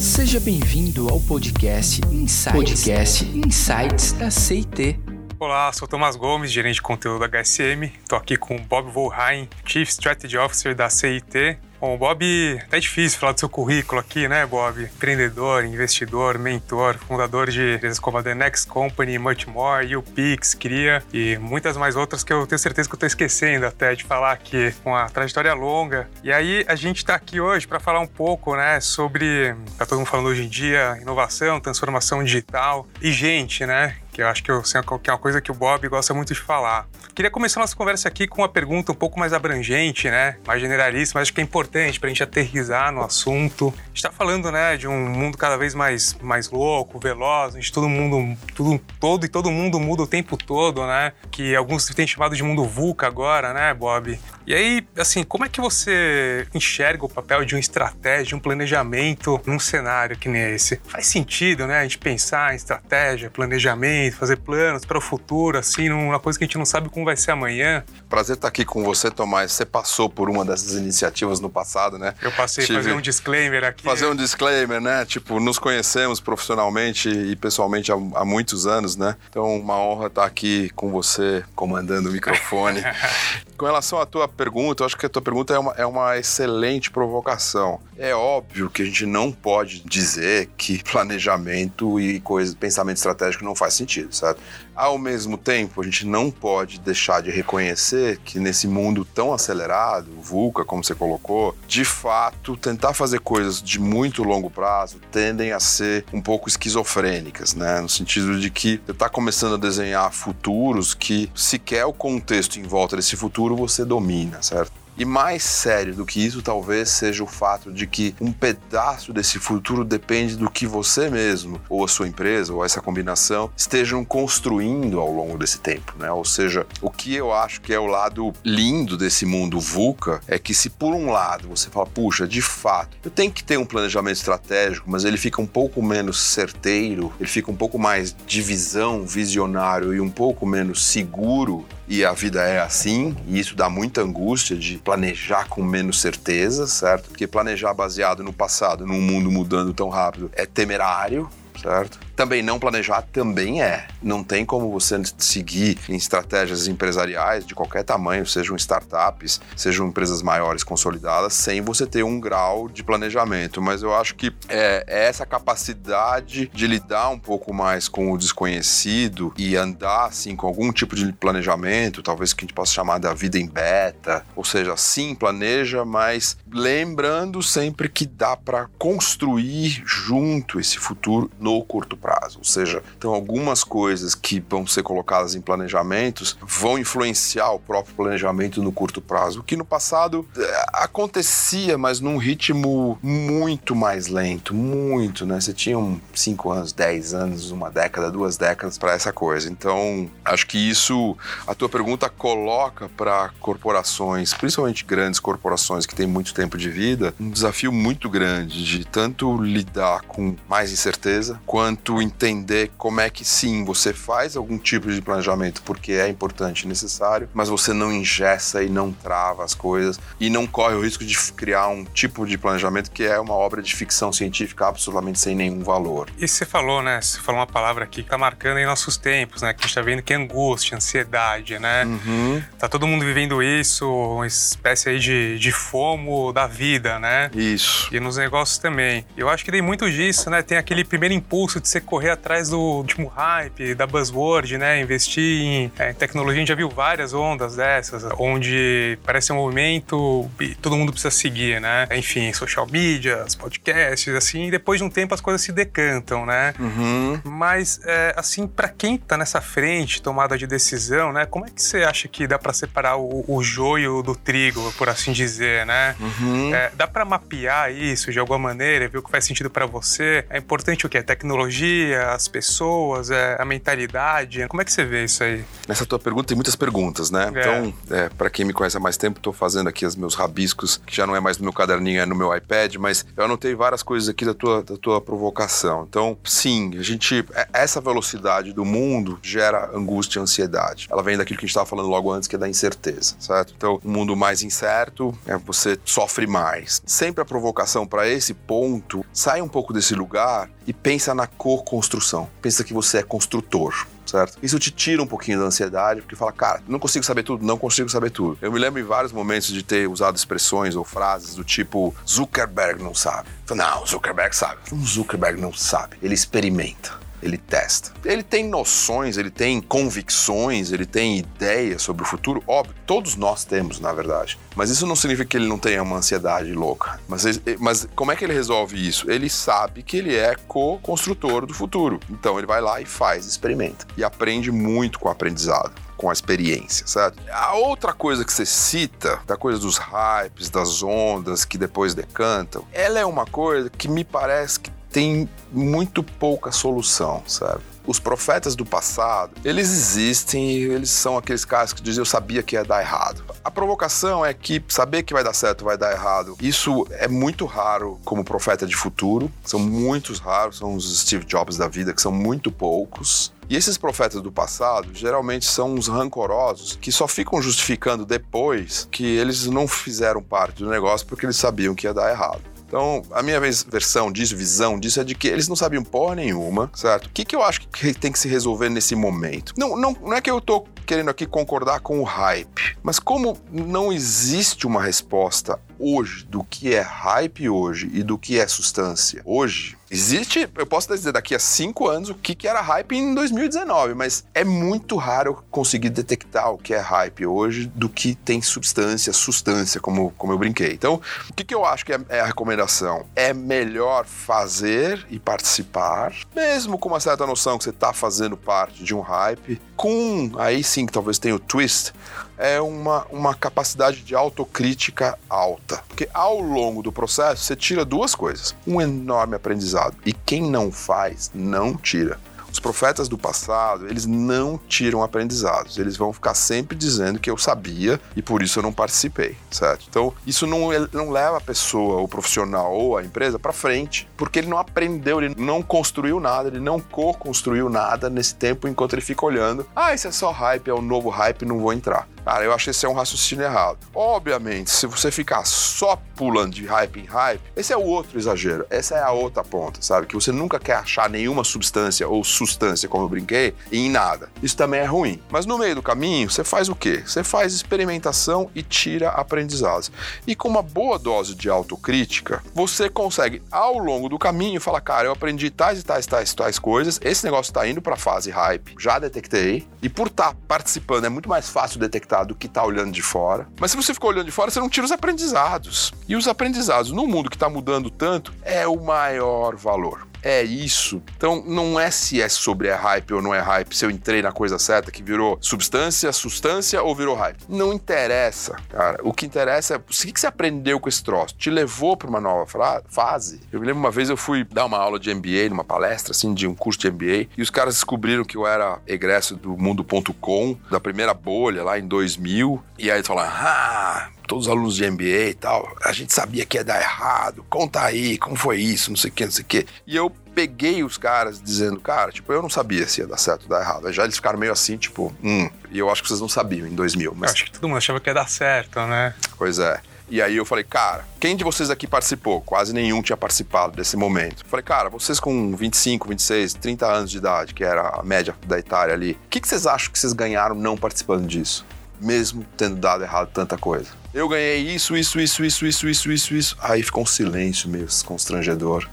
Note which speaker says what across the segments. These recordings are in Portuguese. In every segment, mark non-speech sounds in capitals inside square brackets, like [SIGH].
Speaker 1: Seja bem-vindo ao podcast Insights, podcast Insights da CIT.
Speaker 2: Olá, sou Tomás Gomes, gerente de conteúdo da HSM. Estou aqui com o Bob Volheim, Chief Strategy Officer da CIT. Bom, Bob, é difícil falar do seu currículo aqui, né, Bob? Empreendedor, investidor, mentor, fundador de empresas como a The Next Company, Much More, UPix, Cria e muitas mais outras que eu tenho certeza que eu estou esquecendo até de falar aqui, com uma trajetória longa. E aí a gente está aqui hoje para falar um pouco, né, sobre, tá todo mundo falando hoje em dia, inovação, transformação digital e gente, né? Que eu acho que, eu, que é uma coisa que o Bob gosta muito de falar. Queria começar nossa conversa aqui com uma pergunta um pouco mais abrangente, né? Mais generalista, mas acho que é importante para a gente aterrizar no assunto. A gente está falando, né, de um mundo cada vez mais, mais louco, veloz, onde todo mundo, tudo, todo e todo mundo muda o tempo todo, né? Que alguns têm chamado de mundo VUCA agora, né, Bob? E aí, assim, como é que você enxerga o papel de uma estratégia, de um planejamento num cenário que nem esse? Faz sentido, né, a gente pensar em estratégia, planejamento, fazer planos para o futuro, assim, numa coisa que a gente não sabe como vai ser amanhã?
Speaker 3: Prazer estar aqui com você, Tomás. Você passou por uma dessas iniciativas no passado, né?
Speaker 2: Eu passei a fazer um disclaimer aqui.
Speaker 3: Fazer um disclaimer, né? Tipo, nos conhecemos profissionalmente e pessoalmente há, há muitos anos, né? Então, uma honra estar aqui com você, comandando o microfone. [LAUGHS] com relação à tua pergunta, eu acho que a tua pergunta é uma, é uma excelente provocação. É óbvio que a gente não pode dizer que planejamento e coisa, pensamento estratégico não faz sentido, certo? Ao mesmo tempo, a gente não pode deixar de reconhecer que nesse mundo tão acelerado, VUCA, como você colocou, de fato, tentar fazer coisas de muito longo prazo tendem a ser um pouco esquizofrênicas, né? No sentido de que você está começando a desenhar futuros que sequer o contexto em volta desse futuro você domina, certo? E mais sério do que isso, talvez seja o fato de que um pedaço desse futuro depende do que você mesmo, ou a sua empresa, ou essa combinação, estejam construindo ao longo desse tempo, né? Ou seja, o que eu acho que é o lado lindo desse mundo VUCA é que se por um lado você fala, puxa, de fato, eu tenho que ter um planejamento estratégico, mas ele fica um pouco menos certeiro, ele fica um pouco mais de visão, visionário e um pouco menos seguro, e a vida é assim, e isso dá muita angústia de planejar com menos certeza, certo? Porque planejar baseado no passado, num mundo mudando tão rápido, é temerário, certo? Também não planejar também é. Não tem como você seguir em estratégias empresariais de qualquer tamanho, sejam startups, sejam empresas maiores consolidadas, sem você ter um grau de planejamento. Mas eu acho que é, é essa capacidade de lidar um pouco mais com o desconhecido e andar assim com algum tipo de planejamento, talvez que a gente possa chamar da vida em beta, ou seja, sim, planeja, mas lembrando sempre que dá para construir junto esse futuro no curto prazo prazo. Ou seja, então algumas coisas que vão ser colocadas em planejamentos vão influenciar o próprio planejamento no curto prazo, o que no passado é, acontecia, mas num ritmo muito mais lento, muito, né? Você tinha 5 anos, 10 anos, uma década, duas décadas para essa coisa. Então, acho que isso a tua pergunta coloca para corporações, principalmente grandes corporações que têm muito tempo de vida, um desafio muito grande de tanto lidar com mais incerteza quanto entender como é que sim, você faz algum tipo de planejamento porque é importante e necessário, mas você não ingessa e não trava as coisas e não corre o risco de criar um tipo de planejamento que é uma obra de ficção científica absolutamente sem nenhum valor.
Speaker 2: E você falou, né? Você falou uma palavra aqui que tá marcando em nossos tempos, né? Que a gente tá vendo que é angústia, ansiedade, né? Uhum. Tá todo mundo vivendo isso, uma espécie aí de, de fomo da vida, né?
Speaker 3: Isso.
Speaker 2: E nos negócios também. Eu acho que tem muito disso, né? Tem aquele primeiro impulso de ser correr atrás do último hype, da buzzword, né? Investir em é, tecnologia, a gente já viu várias ondas dessas, onde parece um movimento e todo mundo precisa seguir, né? Enfim, social media, podcasts, assim, e depois de um tempo as coisas se decantam, né? Uhum. Mas, é, assim, para quem tá nessa frente, tomada de decisão, né? Como é que você acha que dá para separar o, o, joio do trigo, por assim dizer, né? Uhum. É, dá para mapear isso de alguma maneira, ver o que faz sentido para você? É importante o quê? Te tecnologia, as pessoas, é, a mentalidade? Como é que você vê isso aí?
Speaker 3: Nessa tua pergunta tem muitas perguntas, né?
Speaker 2: É.
Speaker 3: Então, é, para quem me conhece há mais tempo, estou fazendo aqui os meus rabiscos, que já não é mais no meu caderninho, é no meu iPad, mas eu anotei várias coisas aqui da tua, da tua provocação. Então, sim, a gente. é- Essa velocidade do mundo gera angústia e ansiedade. Ela vem daquilo que a gente estava falando logo antes, que é da incerteza, certo? Então, um mundo mais incerto, é, você sofre mais. Sempre a provocação para esse ponto, sai um pouco desse lugar e pensa na co-construção. Pensa que você é construtor certo? Isso te tira um pouquinho da ansiedade, porque fala, cara, não consigo saber tudo, não consigo saber tudo. Eu me lembro em vários momentos de ter usado expressões ou frases do tipo, Zuckerberg não sabe. Não, Zuckerberg sabe. Um Zuckerberg não sabe, ele experimenta. Ele testa. Ele tem noções, ele tem convicções, ele tem ideias sobre o futuro. Óbvio, todos nós temos, na verdade. Mas isso não significa que ele não tenha uma ansiedade louca. Mas, mas como é que ele resolve isso? Ele sabe que ele é co-construtor do futuro. Então ele vai lá e faz, experimenta. E aprende muito com o aprendizado com a experiência, certo? A outra coisa que você cita, da coisa dos hypes, das ondas que depois decantam, ela é uma coisa que me parece que tem muito pouca solução, sabe? Os profetas do passado, eles existem eles são aqueles caras que dizem eu sabia que ia dar errado. A provocação é que saber que vai dar certo vai dar errado. Isso é muito raro como profeta de futuro. São muitos raros, são os Steve Jobs da vida, que são muito poucos. E esses profetas do passado geralmente são uns rancorosos que só ficam justificando depois que eles não fizeram parte do negócio porque eles sabiam que ia dar errado. Então, a minha versão disso, visão disso, é de que eles não sabiam porra nenhuma, certo? O que, que eu acho que tem que se resolver nesse momento? Não, não, não é que eu tô querendo aqui concordar com o hype, mas como não existe uma resposta hoje do que é hype hoje e do que é substância hoje, existe, eu posso dizer daqui a cinco anos o que, que era hype em 2019, mas é muito raro conseguir detectar o que é hype hoje do que tem substância, substância, como, como eu brinquei. Então, o que, que eu acho que é, é a recomendação? É melhor fazer e participar, mesmo com uma certa noção que você está fazendo parte de um hype, com, aí sim que talvez tenha o twist, é uma, uma capacidade de autocrítica alta. Porque ao longo do processo você tira duas coisas: um enorme aprendizado. E quem não faz, não tira. Os profetas do passado, eles não tiram aprendizados. Eles vão ficar sempre dizendo que eu sabia e por isso eu não participei, certo? Então, isso não, não leva a pessoa, o profissional ou a empresa para frente, porque ele não aprendeu, ele não construiu nada, ele não co-construiu nada nesse tempo enquanto ele fica olhando. Ah, isso é só hype, é o novo hype, não vou entrar. Cara, eu acho que esse é um raciocínio errado. Obviamente, se você ficar só pulando de hype em hype, esse é o outro exagero. Essa é a outra ponta, sabe? Que você nunca quer achar nenhuma substância ou substância, como eu brinquei, em nada. Isso também é ruim. Mas no meio do caminho, você faz o quê? Você faz experimentação e tira aprendizados. E com uma boa dose de autocrítica, você consegue, ao longo do caminho, falar, cara, eu aprendi tais e tais, tais, tais coisas, esse negócio está indo para fase hype, já detectei, e por estar tá participando é muito mais fácil detectar do que tá olhando de fora. Mas se você ficou olhando de fora, você não tira os aprendizados. E os aprendizados no mundo que está mudando tanto é o maior valor. É isso. Então, não é se é sobre é hype ou não é hype, se eu entrei na coisa certa que virou substância, substância ou virou hype. Não interessa, cara. O que interessa é o que você aprendeu com esse troço. Te levou para uma nova fase? Eu me lembro uma vez eu fui dar uma aula de MBA, numa palestra, assim, de um curso de MBA, e os caras descobriram que eu era egresso do mundo.com, da primeira bolha, lá em 2000, e aí eles falaram, ah, todos os alunos de MBA e tal, a gente sabia que ia dar errado, conta aí, como foi isso, não sei o que, não sei o que. E eu peguei os caras dizendo, cara, tipo, eu não sabia se ia dar certo ou dar errado. Aí já eles ficaram meio assim, tipo, hum, e eu acho que vocês não sabiam em 2000. Mas...
Speaker 2: Eu acho que todo mundo achava que ia dar certo, né?
Speaker 3: Pois é. E aí eu falei, cara, quem de vocês aqui participou? Quase nenhum tinha participado desse momento. Eu falei, cara, vocês com 25, 26, 30 anos de idade, que era a média da Itália ali, o que, que vocês acham que vocês ganharam não participando disso? Mesmo tendo dado errado tanta coisa. Eu ganhei isso, isso, isso, isso, isso, isso, isso, isso. Aí ficou um silêncio meio constrangedor.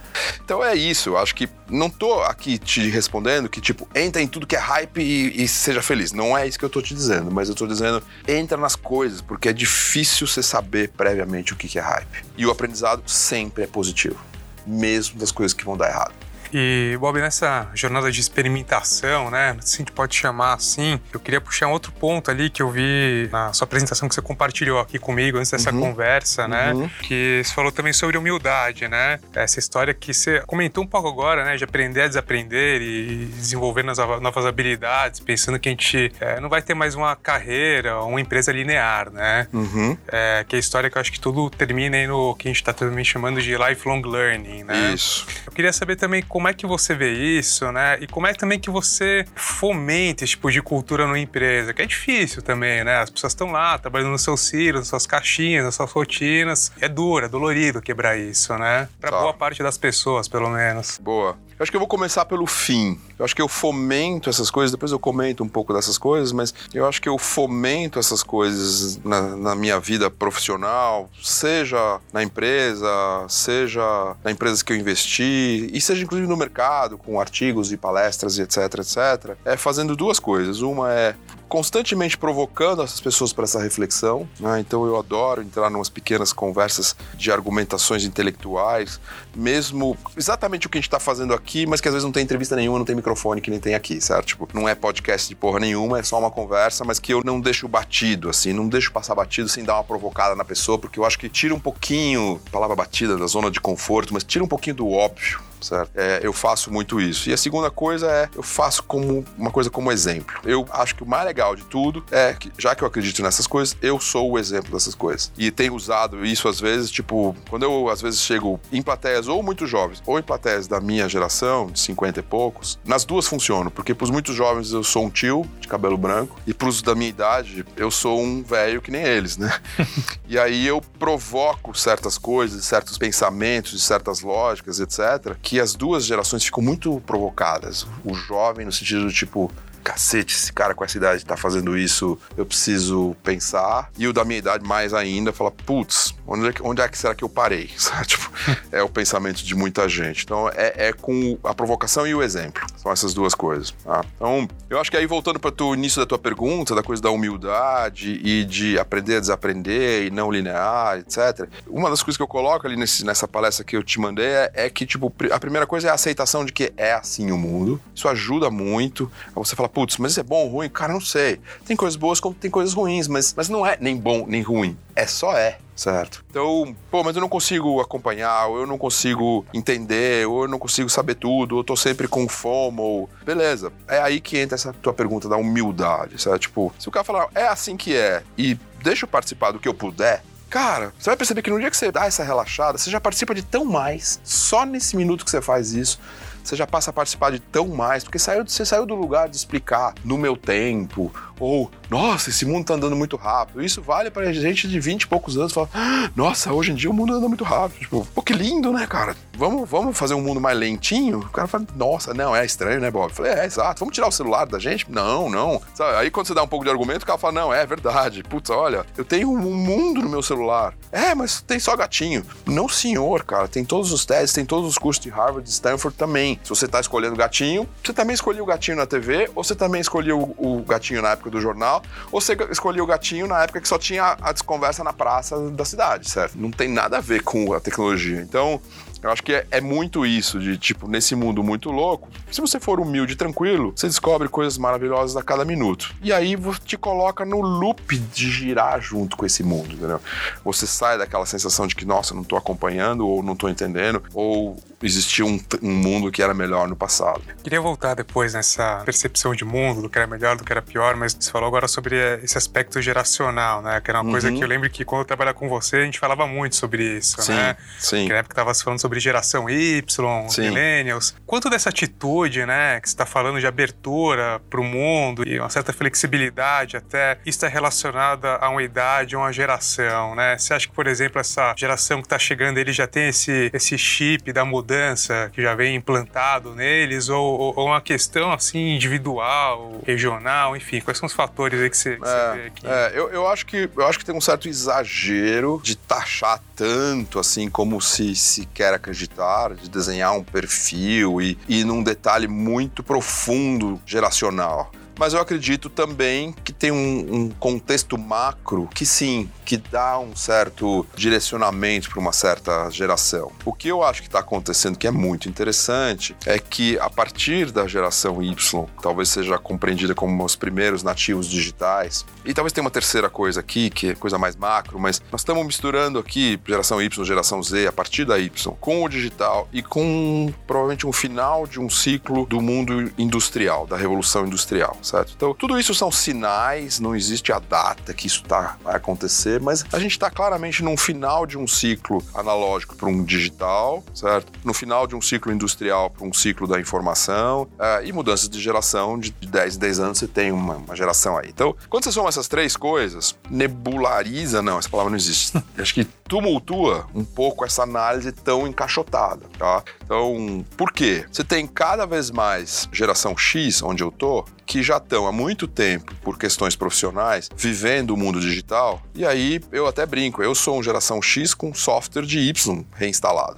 Speaker 3: Então é isso, eu acho que não tô aqui te respondendo que, tipo, entra em tudo que é hype e, e, seja feliz. Não é isso que eu tô te dizendo, mas eu tô dizendo, entra nas coisas, porque é difícil você saber previamente o que, que é hype. E o aprendizado sempre é positivo, mesmo das coisas que vão dar errado.
Speaker 2: E, Bob, nessa jornada de experimentação, né, se a gente pode chamar assim, eu queria puxar um outro ponto ali que eu vi na sua apresentação que você compartilhou aqui comigo antes dessa uhum. conversa, né, uhum. que você falou também sobre humildade, né, essa história que você comentou um pouco agora, né, de aprender a desaprender e desenvolver novas habilidades, pensando que a gente é, não vai ter mais uma carreira, uma empresa linear, né, uhum. é, que é a história que eu acho que tudo termina aí no que a gente está também chamando de lifelong learning, né.
Speaker 3: Isso.
Speaker 2: Eu queria saber também como é que você vê isso, né? E como é também que você fomenta esse tipo de cultura numa empresa, que é difícil também, né? As pessoas estão lá, trabalhando nos seus silos, nas suas caixinhas, nas suas rotinas. É duro, é dolorido quebrar isso, né? Para tá. boa parte das pessoas, pelo menos.
Speaker 3: Boa. Eu acho que eu vou começar pelo fim. Eu acho que eu fomento essas coisas, depois eu comento um pouco dessas coisas, mas eu acho que eu fomento essas coisas na, na minha vida profissional, seja na empresa, seja na empresa que eu investi, e seja inclusive no mercado, com artigos e palestras e etc, etc. É fazendo duas coisas. Uma é constantemente provocando essas pessoas para essa reflexão. Né? Então eu adoro entrar em umas pequenas conversas de argumentações intelectuais, mesmo exatamente o que a gente está fazendo aqui, mas que às vezes não tem entrevista nenhuma, não tem microfone que nem tem aqui, certo? Tipo, não é podcast de porra nenhuma, é só uma conversa, mas que eu não deixo batido, assim, não deixo passar batido sem dar uma provocada na pessoa, porque eu acho que tira um pouquinho, palavra batida, da zona de conforto, mas tira um pouquinho do óbvio certo? É, eu faço muito isso. E a segunda coisa é, eu faço como uma coisa como exemplo. Eu acho que o mais legal de tudo é que, já que eu acredito nessas coisas, eu sou o exemplo dessas coisas. E tenho usado isso às vezes, tipo, quando eu às vezes chego em plateias ou muito jovens, ou em plateias da minha geração, de 50 e poucos, nas duas funcionam, porque pros muitos jovens eu sou um tio de cabelo branco, e pros da minha idade eu sou um velho que nem eles, né? [LAUGHS] e aí eu provoco certas coisas, certos pensamentos, certas lógicas, etc., que as duas gerações ficam muito provocadas. O jovem, no sentido do tipo, cacete, esse cara com essa idade tá fazendo isso, eu preciso pensar. E o da minha idade, mais ainda, fala, putz, onde, é que, onde é que será que eu parei? [LAUGHS] tipo, é o pensamento de muita gente. Então, é, é, com a provocação e o exemplo. São essas duas coisas. Tá? Então, eu acho que aí, voltando para o início da tua pergunta, da coisa da humildade e de aprender a desaprender e não linear, etc. Uma das coisas que eu coloco ali nesse, nessa palestra que eu te mandei é, é que, tipo, a primeira coisa é a aceitação de que é assim o mundo. Isso ajuda muito. Você fala, putz, mas isso é bom ou ruim? Cara, não sei. Tem coisas boas como tem coisas ruins, mas, mas não é nem bom nem ruim. É só é. Certo. Então, pô, mas eu não consigo acompanhar, ou eu não consigo entender, ou eu não consigo saber tudo, ou eu tô sempre com fome, ou... Beleza. É aí que entra essa tua pergunta da humildade, certo? Tipo, se o cara falar, é assim que é, e deixa eu participar do que eu puder, Cara, você vai perceber que no dia que você dá essa relaxada, você já participa de tão mais. Só nesse minuto que você faz isso, você já passa a participar de tão mais, porque saiu, você saiu do lugar de explicar no meu tempo, ou nossa, esse mundo tá andando muito rápido. Isso vale pra gente de 20 e poucos anos falar, ah, nossa, hoje em dia o mundo anda muito rápido. Tipo, pô, que lindo, né, cara? Vamos, vamos fazer um mundo mais lentinho? O cara fala, nossa, não, é estranho, né, Bob? Eu falei, é, exato. Vamos tirar o celular da gente? Não, não. Sabe? Aí quando você dá um pouco de argumento, o cara fala, não, é verdade. Putz, olha, eu tenho um mundo no meu celular. É, mas tem só gatinho. Não, senhor, cara. Tem todos os testes, tem todos os cursos de Harvard, Stanford também. Se você tá escolhendo gatinho, você também escolheu o gatinho na TV, ou você também escolheu o gatinho na época do jornal, ou você escolheu o gatinho na época que só tinha a desconversa na praça da cidade, certo? Não tem nada a ver com a tecnologia. Então, eu acho que é, é, muito isso, de tipo, nesse mundo muito louco, se você for humilde e tranquilo, você descobre coisas maravilhosas a cada minuto. E aí te coloca no loop de girar junto com esse mundo, entendeu? Você sai daquela sensação de que, nossa, não tô acompanhando, ou não tô entendendo, ou existia um, um, mundo que era melhor no passado.
Speaker 2: Queria voltar depois nessa percepção de mundo, do que era melhor, do que era pior, mas você falou agora sobre esse aspecto geracional, né? Que era uma uhum. coisa que eu lembro que quando eu trabalhava com você, a gente falava muito sobre isso,
Speaker 3: sim,
Speaker 2: né?
Speaker 3: Sim.
Speaker 2: Que na época tava falando sobre geração Y, sim. millennials. Quanto dessa atitude, né, que você está falando de abertura para o mundo e uma certa flexibilidade até, está relacionada a uma idade, a uma geração, né? Você acha que, por exemplo, essa geração que está chegando, ele já tem esse, esse chip da mudança que já vem implantado neles ou, ou uma questão assim individual, regional, enfim, quais são os fatores aí que você, que é, você vê aqui?
Speaker 3: É, eu, eu, acho que, eu acho que tem um certo exagero de taxar tanto assim como se, se quer acreditar, de desenhar um perfil e, e num detalhe muito profundo geracional. mas eu acredito também que tem um, um contexto macro que sim, que dá um certo direcionamento para uma certa geração. O que eu acho que está acontecendo que é muito interessante é que a partir da geração Y, talvez seja compreendida como os primeiros nativos digitais, e talvez tenha uma terceira coisa aqui, que é coisa mais macro, mas nós estamos misturando aqui geração Y, geração Z, a partir da Y, com o digital e com provavelmente um final de um ciclo do mundo industrial, da revolução industrial, certo? Então, tudo isso são sinais, não existe a data que isso tá, vai acontecer, mas a gente está claramente num final de um ciclo analógico para um digital, certo? No final de um ciclo industrial para um ciclo da informação uh, e mudanças de geração de 10 em 10 anos você tem uma, uma, geração aí. Então, quando você soma essas três coisas, nebulariza, não, essa palavra não existe. [LAUGHS] Acho que tumultua um pouco essa análise tão encaixotada, tá? Então, por quê? Você tem cada vez mais geração X, onde eu tô, que já estão há muito tempo, por questões profissionais, vivendo o mundo digital. E aí eu até brinco, eu sou um geração X com software de Y reinstalado.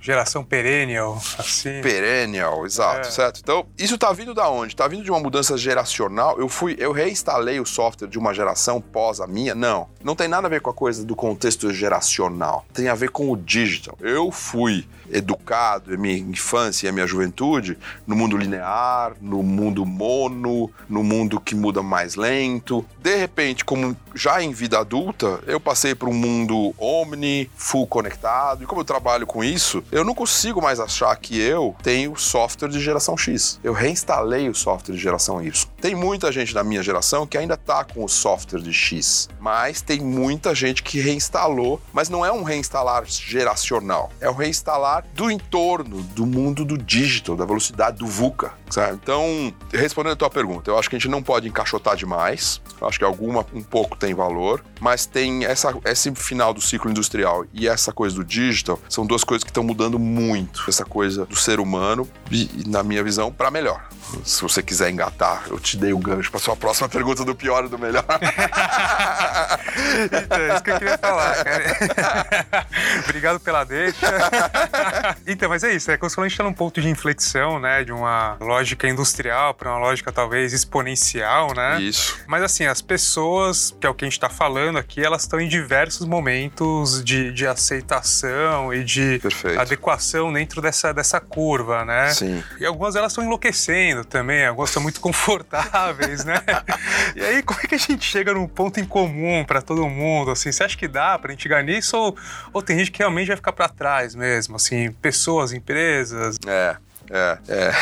Speaker 2: Geração perennial, assim.
Speaker 3: Perennial, exato, é. certo? Então, isso tá vindo da onde? Tá vindo de uma mudança geracional. Eu fui, eu reinstalei o software de uma geração pós a minha? Não. Não tem nada a ver com a coisa do contexto geracional. Tem a ver com o digital. Eu fui educado, a minha infância e a minha juventude, no mundo linear, no mundo mono, no mundo que muda mais lento. De repente, como já em vida adulta, eu passei para um mundo omni, full conectado. E como eu trabalho com isso, eu não consigo mais achar que eu tenho software de geração X. Eu reinstalei o software de geração Y. Tem muita gente da minha geração que ainda está com o software de X, mas tem muita gente que reinstalou, mas não é um reinstalar geracional, é um reinstalar do entorno, do mundo do digital, da velocidade do VUCA. Sabe? Então, respondendo a tua pergunta, eu acho que a gente não pode encaixotar demais. Eu acho que alguma um pouco tem valor, mas tem essa, esse final do ciclo industrial e essa coisa do digital são duas coisas que estão mudando muito. Essa coisa do ser humano e, na minha visão, para melhor. Se você quiser engatar, eu te dei o um gancho para sua próxima pergunta do pior e do melhor. [LAUGHS]
Speaker 2: então, é isso que eu queria falar, cara. [LAUGHS] Obrigado pela deixa. [LAUGHS] então, mas é isso, é como se a gente está num ponto de inflexão, né, de uma lógica industrial para uma lógica talvez exponencial, né?
Speaker 3: Isso.
Speaker 2: Mas assim, as pessoas, que é o que a gente está falando aqui, elas estão em diversos momentos de, de aceitação e de
Speaker 3: Perfeito.
Speaker 2: adequação dentro dessa, dessa curva, né?
Speaker 3: Sim.
Speaker 2: E algumas elas estão enlouquecendo também, algumas estão muito [LAUGHS] confortáveis, né? [LAUGHS] e aí, como é que a gente chega num ponto em comum para todo mundo? Assim, você acha que dá para a gente ganhar nisso ou, ou tem gente que realmente vai ficar para trás mesmo? Assim, pessoas, empresas?
Speaker 3: É. É, é.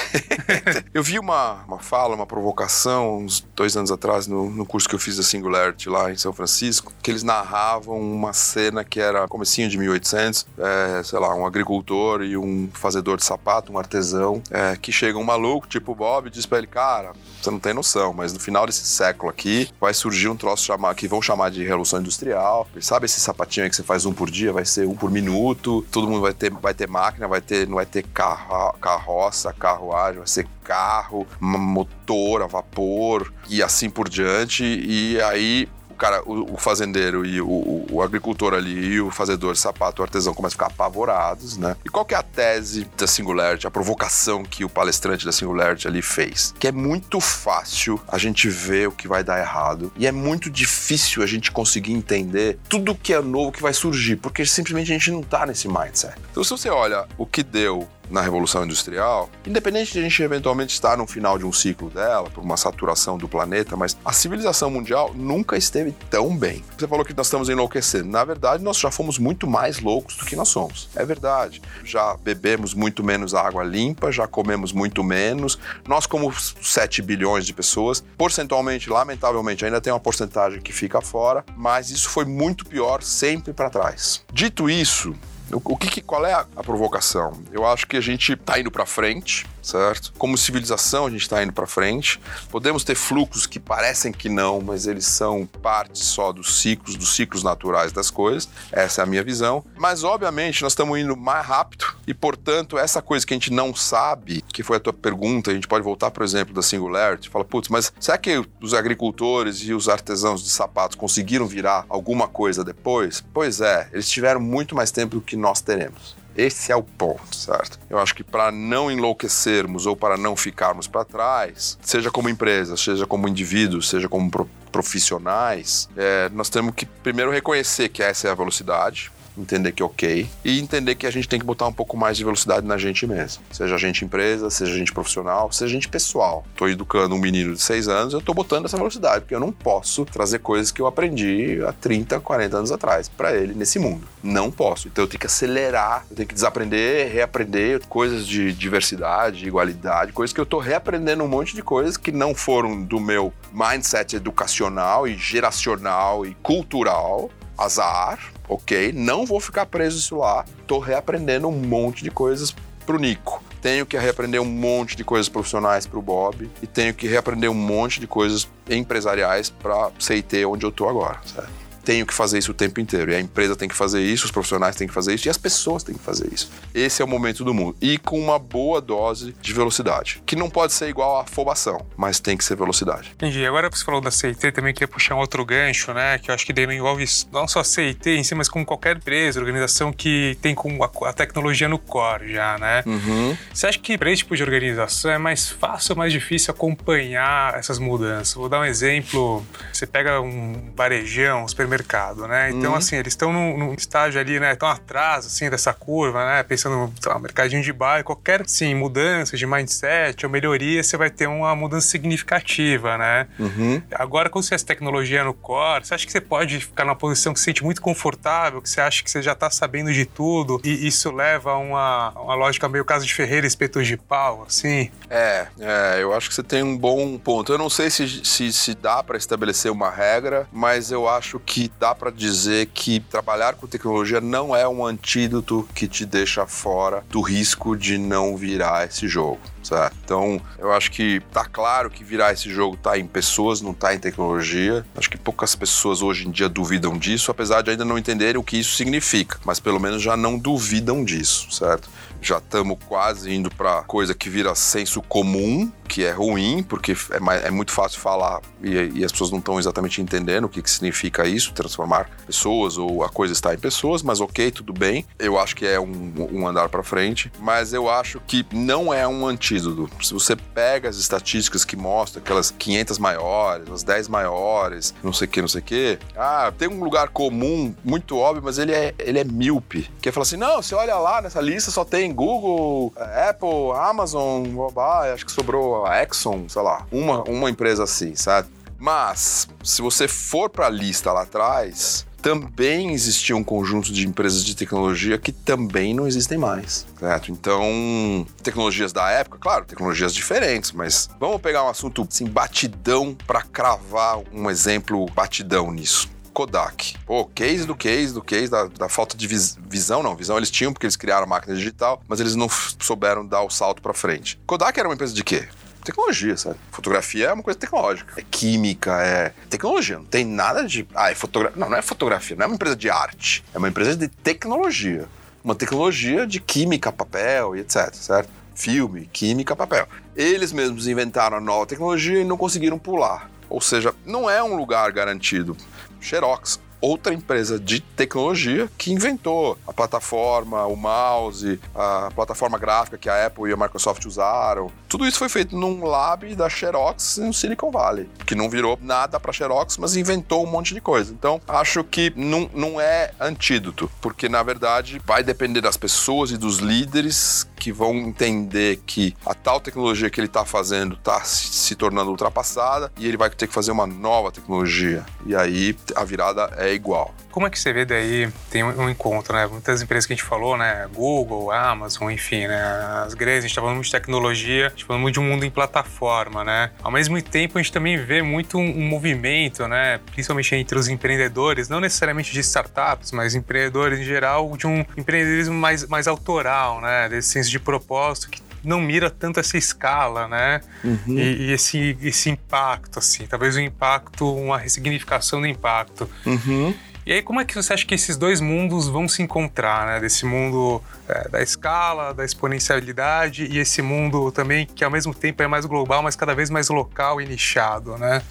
Speaker 3: [LAUGHS] eu vi uma, uma fala, uma provocação, uns dois anos atrás, no, no curso que eu fiz da Singularity lá em São Francisco, que eles narravam uma cena que era comecinho de 1800, é, sei lá, um agricultor e um fazedor de sapato, um artesão, é, que chega um maluco, tipo Bob, e diz pra ele, cara, você não tem noção, mas no final desse século aqui vai surgir um troço chamar, que vão chamar de revolução industrial. Sabe esse sapatinho aí que você faz um por dia, vai ser um por minuto, todo mundo vai ter, vai ter máquina, vai ter, não vai ter carro, carroça, carruagem, vai ser carro, motor a vapor e assim por diante. E aí cara, o, o fazendeiro e o, o, agricultor ali e o fazedor de sapato, o artesão, começam a ficar apavorados, né? E qual que é a tese da Singularity, a provocação que o palestrante da Singularity ali fez? Que é muito fácil a gente ver o que vai dar errado e é muito difícil a gente conseguir entender tudo que é novo que vai surgir, porque simplesmente a gente não tá nesse mindset. Então, se você olha o que deu na Revolução Industrial, independente de a gente eventualmente estar no final de um ciclo dela, por uma saturação do planeta, mas a civilização mundial nunca esteve tão bem. Você falou que nós estamos enlouquecendo. Na verdade, nós já fomos muito mais loucos do que nós somos. É verdade. Já bebemos muito menos água limpa, já comemos muito menos. Nós, como 7 bilhões de pessoas, percentualmente, lamentavelmente, ainda tem uma porcentagem que fica fora, mas isso foi muito pior sempre para trás. Dito isso, o, que, qual é a, provocação? Eu acho que a gente está indo para frente, certo? Como civilização a gente está indo para frente. Podemos ter fluxos que parecem que não, mas eles são parte só dos ciclos, dos ciclos naturais das coisas. Essa é a minha visão. Mas obviamente nós estamos indo mais rápido e, portanto, essa coisa que a gente não sabe, que foi a tua pergunta, a gente pode voltar, por exemplo, da Singularity, fala, putz, mas será que os agricultores e os artesãos de sapatos conseguiram virar alguma coisa depois? Pois é, eles tiveram muito mais tempo do que nós teremos. Esse é o ponto, certo? Eu acho que para não enlouquecermos ou para não ficarmos para trás, seja como empresa, seja como indivíduo, seja como profissionais, é, nós temos que primeiro reconhecer que essa é a velocidade, entender que é ok e entender que a gente tem que botar um pouco mais de velocidade na gente mesmo. Seja a gente empresa, seja a gente profissional, seja a gente pessoal. Tô educando um menino de 6 anos, eu tô botando essa velocidade, porque eu não posso trazer coisas que eu aprendi há 30, 40 anos atrás para ele nesse mundo. Não posso. Então eu tenho que acelerar, eu tenho que desaprender, reaprender coisas de diversidade, de igualdade, coisas que eu tô reaprendendo um monte de coisas que não foram do meu mindset educacional e geracional e cultural azar, ok? Não vou ficar preso isso lá. Tô reaprendendo um monte de coisas pro Nico. Tenho que reaprender um monte de coisas profissionais pro Bob e tenho que reaprender um monte de coisas empresariais para CIT onde eu tô agora, certo? Tenho que fazer isso o tempo inteiro. E a empresa tem que fazer isso, os profissionais têm que fazer isso e as pessoas têm que fazer isso. Esse é o momento do mundo. E com uma boa dose de velocidade, que não pode ser igual a afobação, mas tem que ser velocidade.
Speaker 2: Entendi. Agora você falou da CIT, também queria puxar um outro gancho, né? Que eu acho que daí não envolve não só a CIT em si, mas como qualquer empresa, organização que tem com a, tecnologia no core já, né? Uhum. Você acha que para esse tipo de organização é mais fácil ou mais difícil acompanhar essas mudanças? Vou dar um exemplo. Você pega um varejão, um supermercado mercado, né? Então, uhum. assim, eles estão num, num, estágio ali, né? Tão atrás, assim, dessa curva, né? Pensando no lá, mercadinho de bairro, qualquer, sim, mudança de mindset ou melhoria, você vai ter uma mudança significativa, né? Uhum. Agora, com essa tecnologia no core, você acha que você pode ficar numa posição que se sente muito confortável, que você acha que você já está sabendo de tudo e isso leva a uma, uma lógica meio caso de Ferreira espetos de pau, assim?
Speaker 3: É, é, eu acho que você tem um bom ponto. Eu não sei se, se, se dá para estabelecer uma regra, mas eu acho que dá para dizer que trabalhar com tecnologia não é um antídoto que te deixa fora do risco de não virar esse jogo. Certo? Então, eu acho que tá claro que virar esse jogo tá em pessoas, não tá em tecnologia. Acho que poucas pessoas hoje em dia duvidam disso, apesar de ainda não entenderem o que isso significa, mas pelo menos já não duvidam disso, certo? Já estamos quase indo para coisa que vira senso comum, que é ruim, porque é, mais, é muito fácil falar e, e as pessoas não estão exatamente entendendo o que, que significa isso, transformar pessoas ou a coisa está em pessoas, mas ok, tudo bem. Eu acho que é um, um andar para frente, mas eu acho que não é um antídoto. Se você pega as estatísticas que mostram aquelas 500 maiores, as 10 maiores, não sei o que, não sei o que, ah, tem um lugar comum, muito óbvio, mas ele é, ele é míope. Que é falar assim, não, você olha lá nessa lista, só tem Google, Apple, Amazon, babá, acho que sobrou a Exxon, sei lá, uma, uma empresa assim, sabe? Mas, se você for para a lista lá atrás, também existia um conjunto de empresas de tecnologia que também não existem mais, certo? Então, tecnologias da época, claro, tecnologias diferentes, mas vamos pegar um assunto assim, batidão para cravar um exemplo batidão nisso. Kodak. Pô, case do case do case, da, da falta de vis, visão, não. Visão eles tinham porque eles criaram a máquina digital, mas eles não souberam dar o salto para frente. Kodak era uma empresa de quê? tecnologia, sabe? Fotografia é uma coisa tecnológica. É química, é tecnologia. Não tem nada de. Ah, é fotografia. Não, não é fotografia, não é uma empresa de arte. É uma empresa de tecnologia. Uma tecnologia de química, papel e etc, certo? Filme, química, papel. Eles mesmos inventaram a nova tecnologia e não conseguiram pular. Ou seja, não é um lugar garantido. Xerox outra empresa de tecnologia que inventou a plataforma, o mouse, a plataforma gráfica que a Apple e a Microsoft usaram. Tudo isso foi feito num lab da Xerox no Silicon Valley, que não virou nada para Xerox, mas inventou um monte de coisa. Então, acho que não, não é antídoto, porque na verdade vai depender das pessoas e dos líderes que vão entender que a tal tecnologia que ele está fazendo está se tornando ultrapassada e ele vai ter que fazer uma nova tecnologia. E aí a virada é igual.
Speaker 2: Como é que você vê daí, tem um encontro, né? Muitas empresas que a gente falou, né? Google, Amazon, enfim, né? As grandes, a gente está falando muito de tecnologia, a gente tá falando muito de um mundo em plataforma, né? Ao mesmo tempo, a gente também vê muito um, um movimento, né? Principalmente entre os empreendedores, não necessariamente de startups, mas empreendedores em geral, de um empreendedorismo mais, mais autoral, né? Desse de propósito que não mira tanto essa escala, né? Uhum. E, e, esse, esse impacto, assim, talvez um impacto, uma ressignificação do impacto. Uhum. E aí, como é que você acha que esses dois mundos vão se encontrar, né? Desse mundo é, da escala, da exponencialidade e esse mundo também que ao mesmo tempo é mais global, mas cada vez mais local e nichado, né?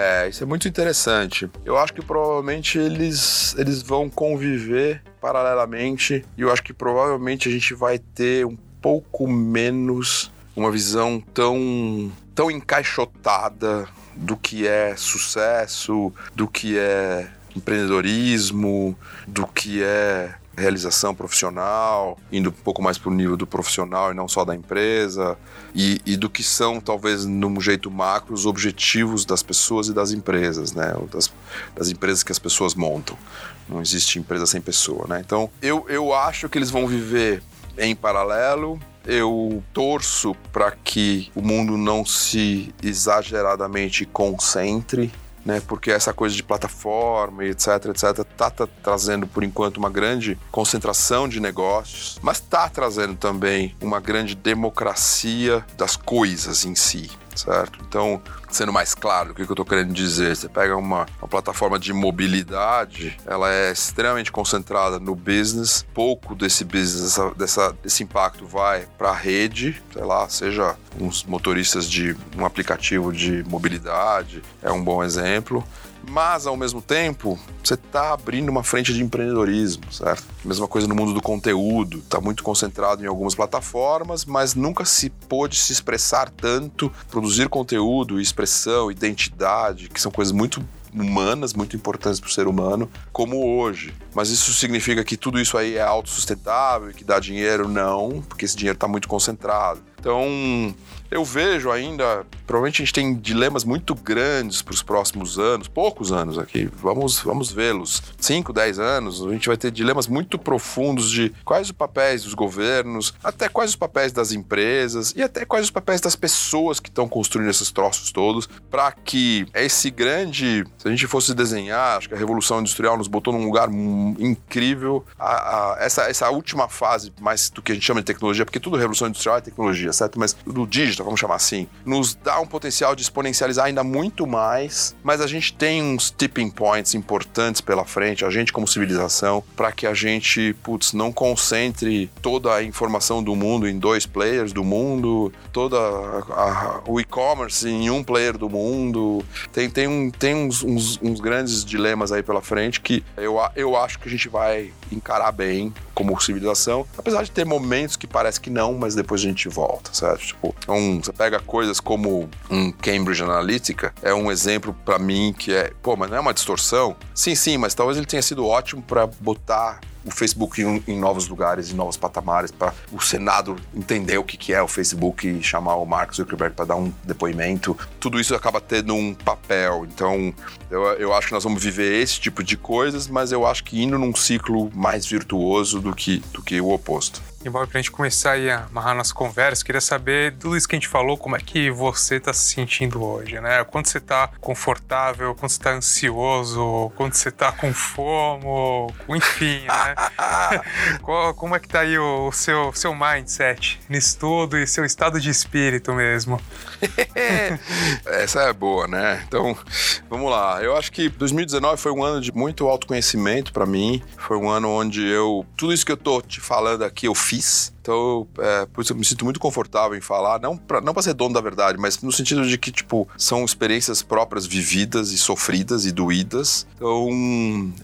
Speaker 3: É, isso é muito interessante. Eu acho que provavelmente eles, eles vão conviver paralelamente e eu acho que provavelmente a gente vai ter um pouco menos uma visão tão, tão encaixotada do que é sucesso, do que é empreendedorismo, do que é realização profissional, indo um pouco mais para o nível do profissional e não só da empresa, e, e, do que são, talvez, num jeito macro, os objetivos das pessoas e das empresas, né? Das, das empresas que as pessoas montam. Não existe empresa sem pessoa, né? Então, eu, eu acho que eles vão viver em paralelo. Eu torço para que o mundo não se exageradamente concentre né? Porque essa coisa de plataforma e etc, etc, tá, tá trazendo por enquanto uma grande concentração de negócios, mas tá trazendo também uma grande democracia das coisas em si certo? Então, sendo mais claro, o que eu estou querendo dizer? Você pega uma, uma, plataforma de mobilidade, ela é extremamente concentrada no business, pouco desse business, dessa, dessa desse impacto vai para a rede, sei lá, seja uns motoristas de um aplicativo de mobilidade, é um bom exemplo mas ao mesmo tempo você está abrindo uma frente de empreendedorismo, certo? Mesma coisa no mundo do conteúdo, está muito concentrado em algumas plataformas, mas nunca se pôde se expressar tanto, produzir conteúdo, expressão, identidade, que são coisas muito humanas muito importantes para o ser humano, como hoje. Mas isso significa que tudo isso aí é autossustentável, que dá dinheiro? Não, porque esse dinheiro está muito concentrado. Então, eu vejo ainda, provavelmente a gente tem dilemas muito grandes para os próximos anos, poucos anos aqui, vamos, vamos vê-los. 5, 10 anos, a gente vai ter dilemas muito profundos de quais os papéis dos governos, até quais os papéis das empresas e até quais os papéis das pessoas que estão construindo esses troços todos, para que esse grande, se a gente fosse desenhar, acho que a Revolução Industrial nos botou num lugar incrível, a, a, essa, essa última fase mais do que a gente chama de tecnologia, porque tudo Revolução Industrial é tecnologia, certo? Mas do vamos chamar assim, nos dá um potencial de exponencializar ainda muito mais, mas a gente tem uns tipping points importantes pela frente, a gente como civilização, para que a gente, putz, não concentre toda a informação do mundo em dois players do mundo, toda a, a, o e-commerce em um player do mundo. Tem, tem, um, tem uns, uns, uns grandes dilemas aí pela frente que eu, eu acho que a gente vai encarar bem como civilização, apesar de ter momentos que parece que não, mas depois a gente volta, certo? Tipo, um você pega coisas como um Cambridge Analytica, é um exemplo para mim que é, pô, mas não é uma distorção? Sim, sim, mas talvez ele tenha sido ótimo para botar o Facebook em, em, novos lugares, em novos patamares, para o Senado entender o que, que é o Facebook e chamar o Mark Zuckerberg para dar um depoimento. Tudo isso acaba tendo um papel. Então, eu, eu acho que nós vamos viver esse tipo de coisas, mas eu acho que indo num ciclo mais virtuoso do que, do que o oposto.
Speaker 2: E Bob, pra gente começar aí a amarrar nossa conversa, queria saber tudo isso que a gente falou, como é que você tá se sentindo hoje, né? Quando você tá confortável, quando você tá ansioso, quando você tá com fome, enfim, né? [LAUGHS] como é que tá aí o, seu, seu mindset nisso tudo e seu estado de espírito mesmo? [LAUGHS]
Speaker 3: Essa é boa, né? Então, vamos lá. Eu acho que 2019 foi um ano de muito autoconhecimento para mim. Foi um ano onde eu... Tudo isso que eu tô te falando aqui, eu fiz. Então, é, eu me sinto muito confortável em falar, não para não ser dono da verdade, mas no sentido de que, tipo, são experiências próprias vividas e sofridas e doídas. Então,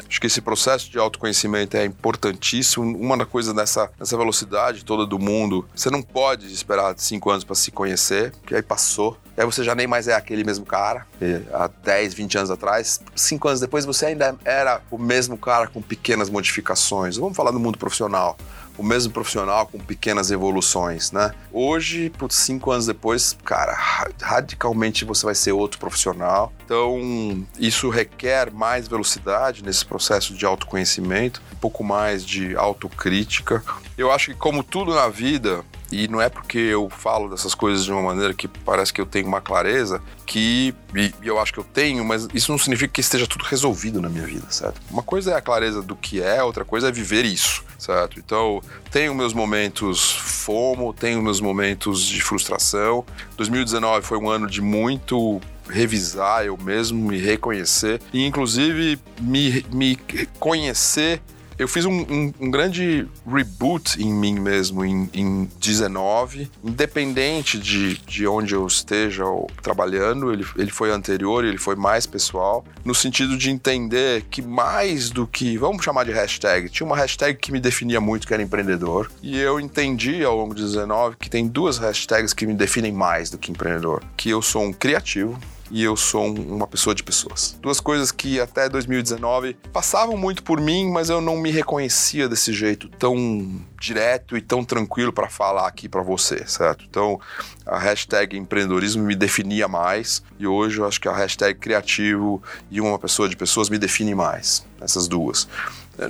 Speaker 3: acho que esse processo de autoconhecimento é importantíssimo. Uma das coisas nessa, nessa velocidade toda do mundo, você não pode esperar cinco anos para se conhecer, que aí passou. Aí você já nem mais é aquele mesmo cara. há 10, 20 anos atrás, cinco anos depois, você ainda era o mesmo cara com pequenas modificações. Vamos falar do mundo profissional o mesmo profissional com pequenas evoluções, né? Hoje, por cinco anos depois, cara, radicalmente você vai ser outro profissional. Então, isso requer mais velocidade nesse processo de autoconhecimento, um pouco mais de autocrítica. Eu acho que, como tudo na vida, e não é porque eu falo dessas coisas de uma maneira que parece que eu tenho uma clareza, que e eu acho que eu tenho, mas isso não significa que esteja tudo resolvido na minha vida, certo? Uma coisa é a clareza do que é, outra coisa é viver isso, certo? Então, tenho meus momentos fomo, tenho meus momentos de frustração. 2019 foi um ano de muito revisar eu mesmo, me reconhecer e inclusive me, me conhecer eu fiz um, um, um grande reboot em mim mesmo em, em 19, independente de, de onde eu esteja trabalhando, ele, ele foi anterior, ele foi mais pessoal, no sentido de entender que mais do que, vamos chamar de hashtag, tinha uma hashtag que me definia muito, que era empreendedor, e eu entendi ao longo de 19 que tem duas hashtags que me definem mais do que empreendedor, que eu sou um criativo, e eu sou uma pessoa de pessoas. Duas coisas que até 2019 passavam muito por mim, mas eu não me reconhecia desse jeito tão direto e tão tranquilo para falar aqui para você, certo? Então, a hashtag empreendedorismo me definia mais e hoje eu acho que a hashtag criativo e uma pessoa de pessoas me define mais, essas duas.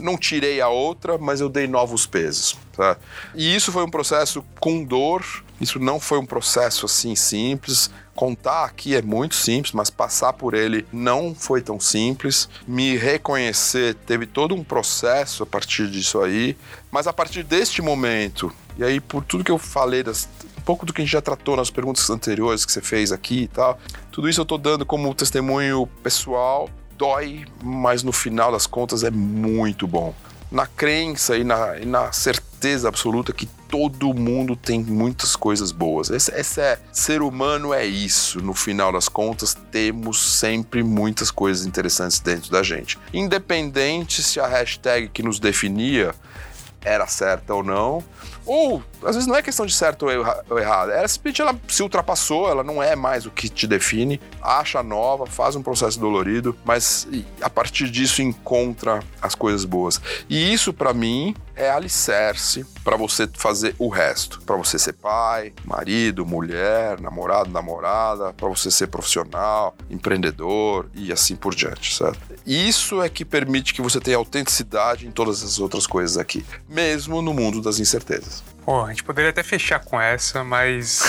Speaker 3: Não tirei a outra, mas eu dei novos pesos. Tá? E isso foi um processo com dor, isso não foi um processo assim simples. Contar aqui é muito simples, mas passar por ele não foi tão simples. Me reconhecer teve todo um processo a partir disso aí, mas a partir deste momento, e aí por tudo que eu falei das, um pouco do que a gente já tratou nas perguntas anteriores que você fez aqui e tal. Tudo isso eu tô dando como testemunho pessoal. Dói, mas no final das contas é muito bom. Na crença e na, e na certeza absoluta que todo mundo tem muitas coisas boas. Esse, esse, é ser humano é isso. No final das contas, temos sempre muitas coisas interessantes dentro da gente. Independente se a hashtag que nos definia era certa ou não. Ou, às vezes, não é questão de certo ou errado. Ela simplesmente ela se ultrapassou, ela não é mais o que te define, acha nova, faz um processo dolorido, mas a partir disso encontra as coisas boas. E isso, para mim, é alicerce para você fazer o resto. Para você ser pai, marido, mulher, namorado, namorada, para você ser profissional, empreendedor e assim por diante, certo? Isso é que permite que você tenha autenticidade em todas as outras coisas aqui mesmo no mundo das incertezas.
Speaker 2: Pô, a gente poderia até fechar com essa, mas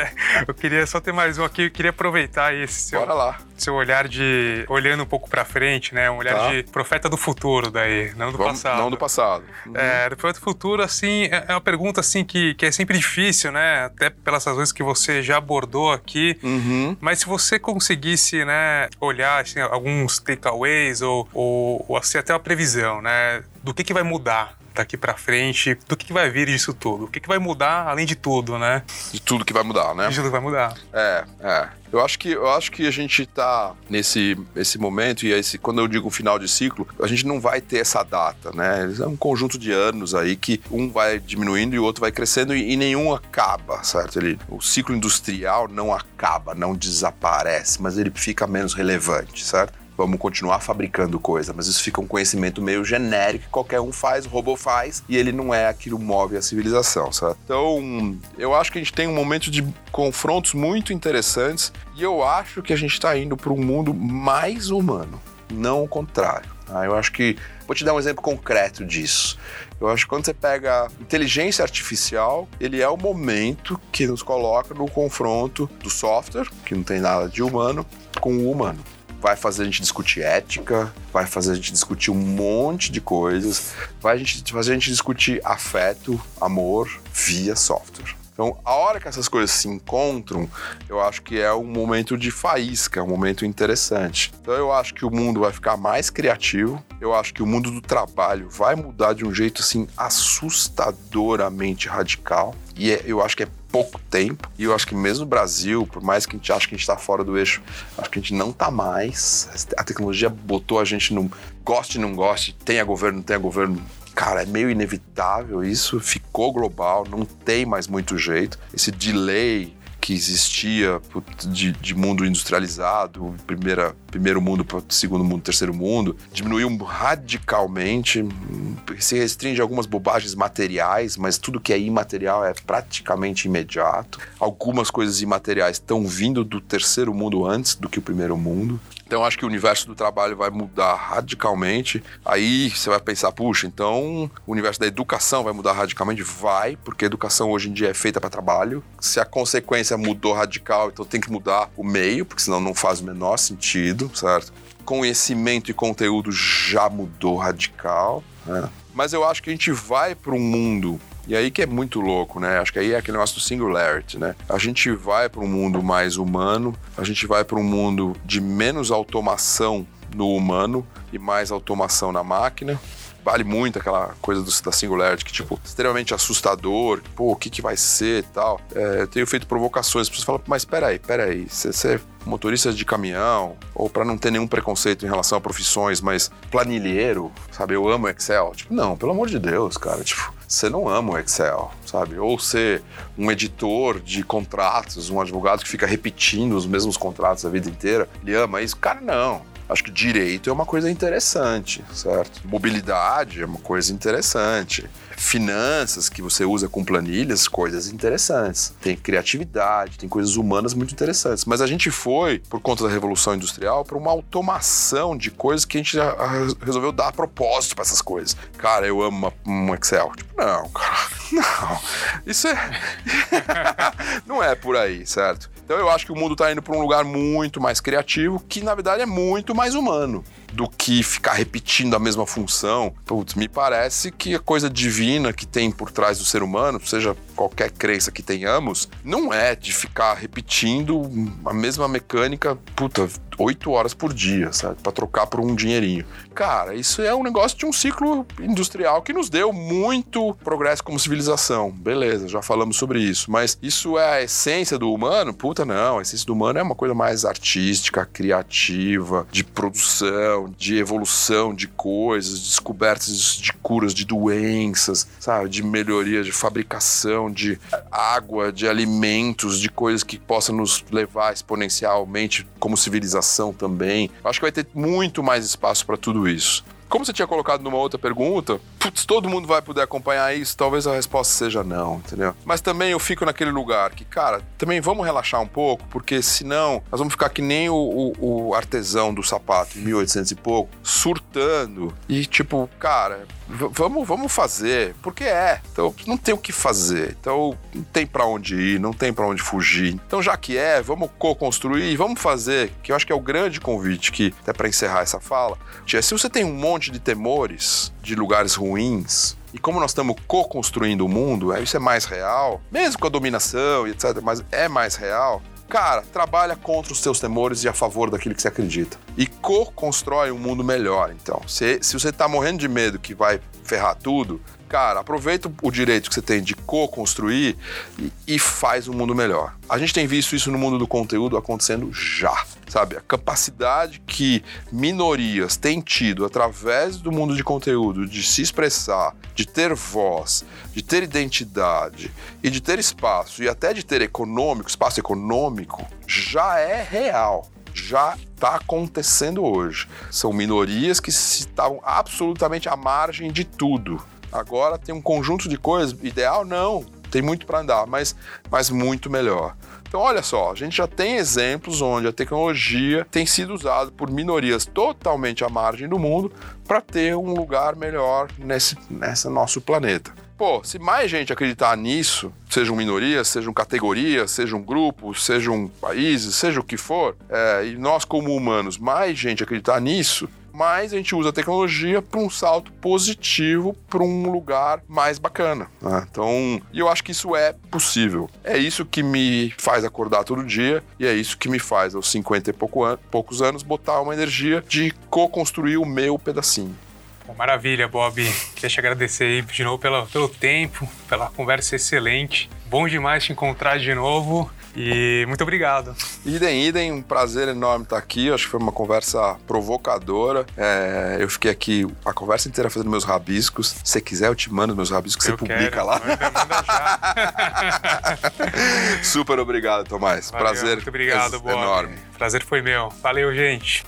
Speaker 2: [LAUGHS] eu queria só ter mais um aqui. Eu queria aproveitar esse seu,
Speaker 3: Bora lá.
Speaker 2: seu olhar de olhando um pouco para frente, né? Um olhar tá. de profeta do futuro daí, não do Vamos, passado.
Speaker 3: Não do passado.
Speaker 2: Uhum. É, do profeta do futuro, assim, é, é uma pergunta assim que, que é sempre difícil, né? Até pelas razões que você já abordou aqui.
Speaker 3: Uhum.
Speaker 2: Mas se você conseguisse, né, olhar assim, alguns takeaways ou, ou, ou assim, até uma previsão, né? Do que, que vai mudar daqui para frente, do que, que, vai vir disso tudo? O que, que vai mudar além de tudo, né?
Speaker 3: De tudo que vai mudar, né?
Speaker 2: De tudo que vai mudar.
Speaker 3: É, é. Eu acho que, eu acho que a gente tá nesse esse momento, e esse, quando eu digo final de ciclo, a gente não vai ter essa data, né? É um conjunto de anos aí que um vai diminuindo e o outro vai crescendo e, e nenhum acaba, certo? Ele, o ciclo industrial não acaba, não desaparece, mas ele fica menos relevante, certo? Vamos continuar fabricando coisa, mas isso fica um conhecimento meio genérico que qualquer um faz, o robô faz, e ele não é aquilo que move a civilização, certo? Então, eu acho que a gente tem um momento de confrontos muito interessantes e eu acho que a gente está indo para um mundo mais humano, não o contrário. Tá? Eu acho que. Vou te dar um exemplo concreto disso. Eu acho que quando você pega inteligência artificial, ele é o momento que nos coloca no confronto do software, que não tem nada de humano, com o humano vai fazer a gente discutir ética, vai fazer a gente discutir um monte de coisas, vai a gente, fazer a gente discutir afeto, amor via software. Então, a hora que essas coisas se encontram, eu acho que é um momento de faísca, é um momento interessante. Então, eu acho que o mundo vai ficar mais criativo, eu acho que o mundo do trabalho vai mudar de um jeito assim assustadoramente radical. E é, eu acho que é pouco tempo. E eu acho que mesmo no Brasil, por mais que a gente ache que a gente está fora do eixo, acho que a gente não está mais. A tecnologia botou a gente no goste, não goste, tenha governo, tenha governo, cara, é meio inevitável isso, ficou global, não tem mais muito jeito. Esse delay que existia de, de mundo industrializado, primeira, primeiro mundo para segundo mundo, terceiro mundo, diminuiu radicalmente, se restringe a algumas bobagens materiais, mas tudo que é imaterial é praticamente imediato. Algumas coisas imateriais estão vindo do terceiro mundo antes do que o primeiro mundo. Então, acho que o universo do trabalho vai mudar radicalmente. Aí você vai pensar, puxa, então o universo da educação vai mudar radicalmente? Vai, porque a educação hoje em dia é feita para trabalho. Se a consequência mudou radical, então tem que mudar o meio, porque senão não faz o menor sentido, certo? Conhecimento e conteúdo já mudou radical. Né? Mas eu acho que a gente vai para um mundo e aí que é muito louco, né? Acho que aí é aquele negócio do singularity, né? A gente vai para um mundo mais humano, a gente vai para um mundo de menos automação no humano e mais automação na máquina. Vale muito aquela coisa do, da Singularity, que, tipo, extremamente assustador, pô, o que que vai ser e tal. É, eu tenho feito provocações, as pessoas falam, mas peraí, peraí, você é motorista de caminhão, ou para não ter nenhum preconceito em relação a profissões, mas planilheiro, sabe, eu amo Excel. Tipo, não, pelo amor de Deus, cara, tipo, você não ama o Excel, sabe? Ou ser um editor de contratos, um advogado que fica repetindo os mesmos contratos a vida inteira, ele ama isso? Cara, não. Acho que direito é uma coisa interessante, certo? Mobilidade é uma coisa interessante. Finanças que você usa com planilhas, coisas interessantes. Tem criatividade, tem coisas humanas muito interessantes. Mas a gente foi, por conta da Revolução Industrial, para uma automação de coisas que a gente já resolveu dar propósito para essas coisas. Cara, eu amo um Excel. Tipo, não, cara, [LAUGHS] não. Isso é. [LAUGHS] não é por aí, certo? Então eu acho que o mundo está indo para um lugar muito mais criativo, que na verdade é muito mais humano do que ficar repetindo a mesma função. Putz, me parece que a coisa divina que tem por trás do ser humano, seja qualquer crença que tenhamos, não é de ficar repetindo a mesma mecânica, puta, oito horas por dia, sabe? Pra trocar por um dinheirinho. Cara, isso é um negócio de um ciclo industrial que nos deu muito progresso como civilização. Beleza, já falamos sobre isso. Mas isso é a essência do humano? Puta, não. A essência do humano é uma coisa mais artística, criativa, de produção, de evolução de coisas, descobertas de curas de doenças, sabe? De melhoria de fabricação, de água, de alimentos, de coisas que possam nos levar exponencialmente como civilização também. Acho que vai ter muito mais espaço para tudo isso. Como você tinha colocado numa outra pergunta, putz, todo mundo vai poder acompanhar isso? Talvez a resposta seja não, entendeu? Mas também eu fico naquele lugar que, cara, também vamos relaxar um pouco, porque senão nós vamos ficar que nem o, o, o artesão do sapato em 1800 e pouco, surtando e tipo, cara, vamos, vamos fazer, porque é. Então não tem o que fazer. Então não tem para onde ir, não tem para onde fugir. Então já que é, vamos co-construir, vamos fazer, que eu acho que é o grande convite que até para encerrar essa fala, é se você tem um monte monte de temores de lugares ruins. E como nós estamos co-construindo o mundo, isso é mais real, mesmo com a dominação e etc., mas é mais real. Cara, trabalha contra os seus temores e a favor daquilo que você acredita. E co-constrói um mundo melhor, então. Se, se você está morrendo de medo que vai ferrar tudo, cara, aproveita o direito que você tem de co-construir e, e, faz um mundo melhor. A gente tem visto isso no mundo do conteúdo acontecendo já, sabe? A capacidade que minorias têm tido através do mundo de conteúdo de se expressar, de ter voz, de ter identidade e de ter espaço e até de ter econômico, espaço econômico, já é real já está acontecendo hoje. São minorias que estavam absolutamente à margem de tudo. Agora tem um conjunto de coisas, ideal não, tem muito para andar, mas, mas muito melhor. Então, olha só, a gente já tem exemplos onde a tecnologia tem sido usada por minorias totalmente à margem do mundo para ter um lugar melhor nesse, nesse nosso planeta. Pô, se mais gente acreditar nisso, sejam minorias, sejam categorias, sejam grupos, sejam países, seja o que for, é, e nós como humanos, mais gente acreditar nisso, mas a gente usa a tecnologia para um salto positivo para um lugar mais bacana. Né? Então, e eu acho que isso é possível. É isso que me faz acordar todo dia e é isso que me faz, aos 50 e pouco an poucos anos, botar uma energia de co-construir o meu pedacinho.
Speaker 2: maravilha, Bob. Queria te agradecer aí de novo pelo, pelo tempo, pela conversa excelente. Bom demais te encontrar de novo. E muito obrigado.
Speaker 3: Idem, idem, um prazer enorme estar aqui. Acho que foi uma conversa provocadora. É, eu fiquei aqui a conversa inteira fazendo meus rabiscos. Se você quiser, eu te mando meus rabiscos, eu você quero. publica lá. Manda, manda já. [LAUGHS] Super obrigado, Tomás. Valeu, prazer.
Speaker 2: Muito obrigado, é, Bob. Enorme. Prazer foi meu. Valeu, gente.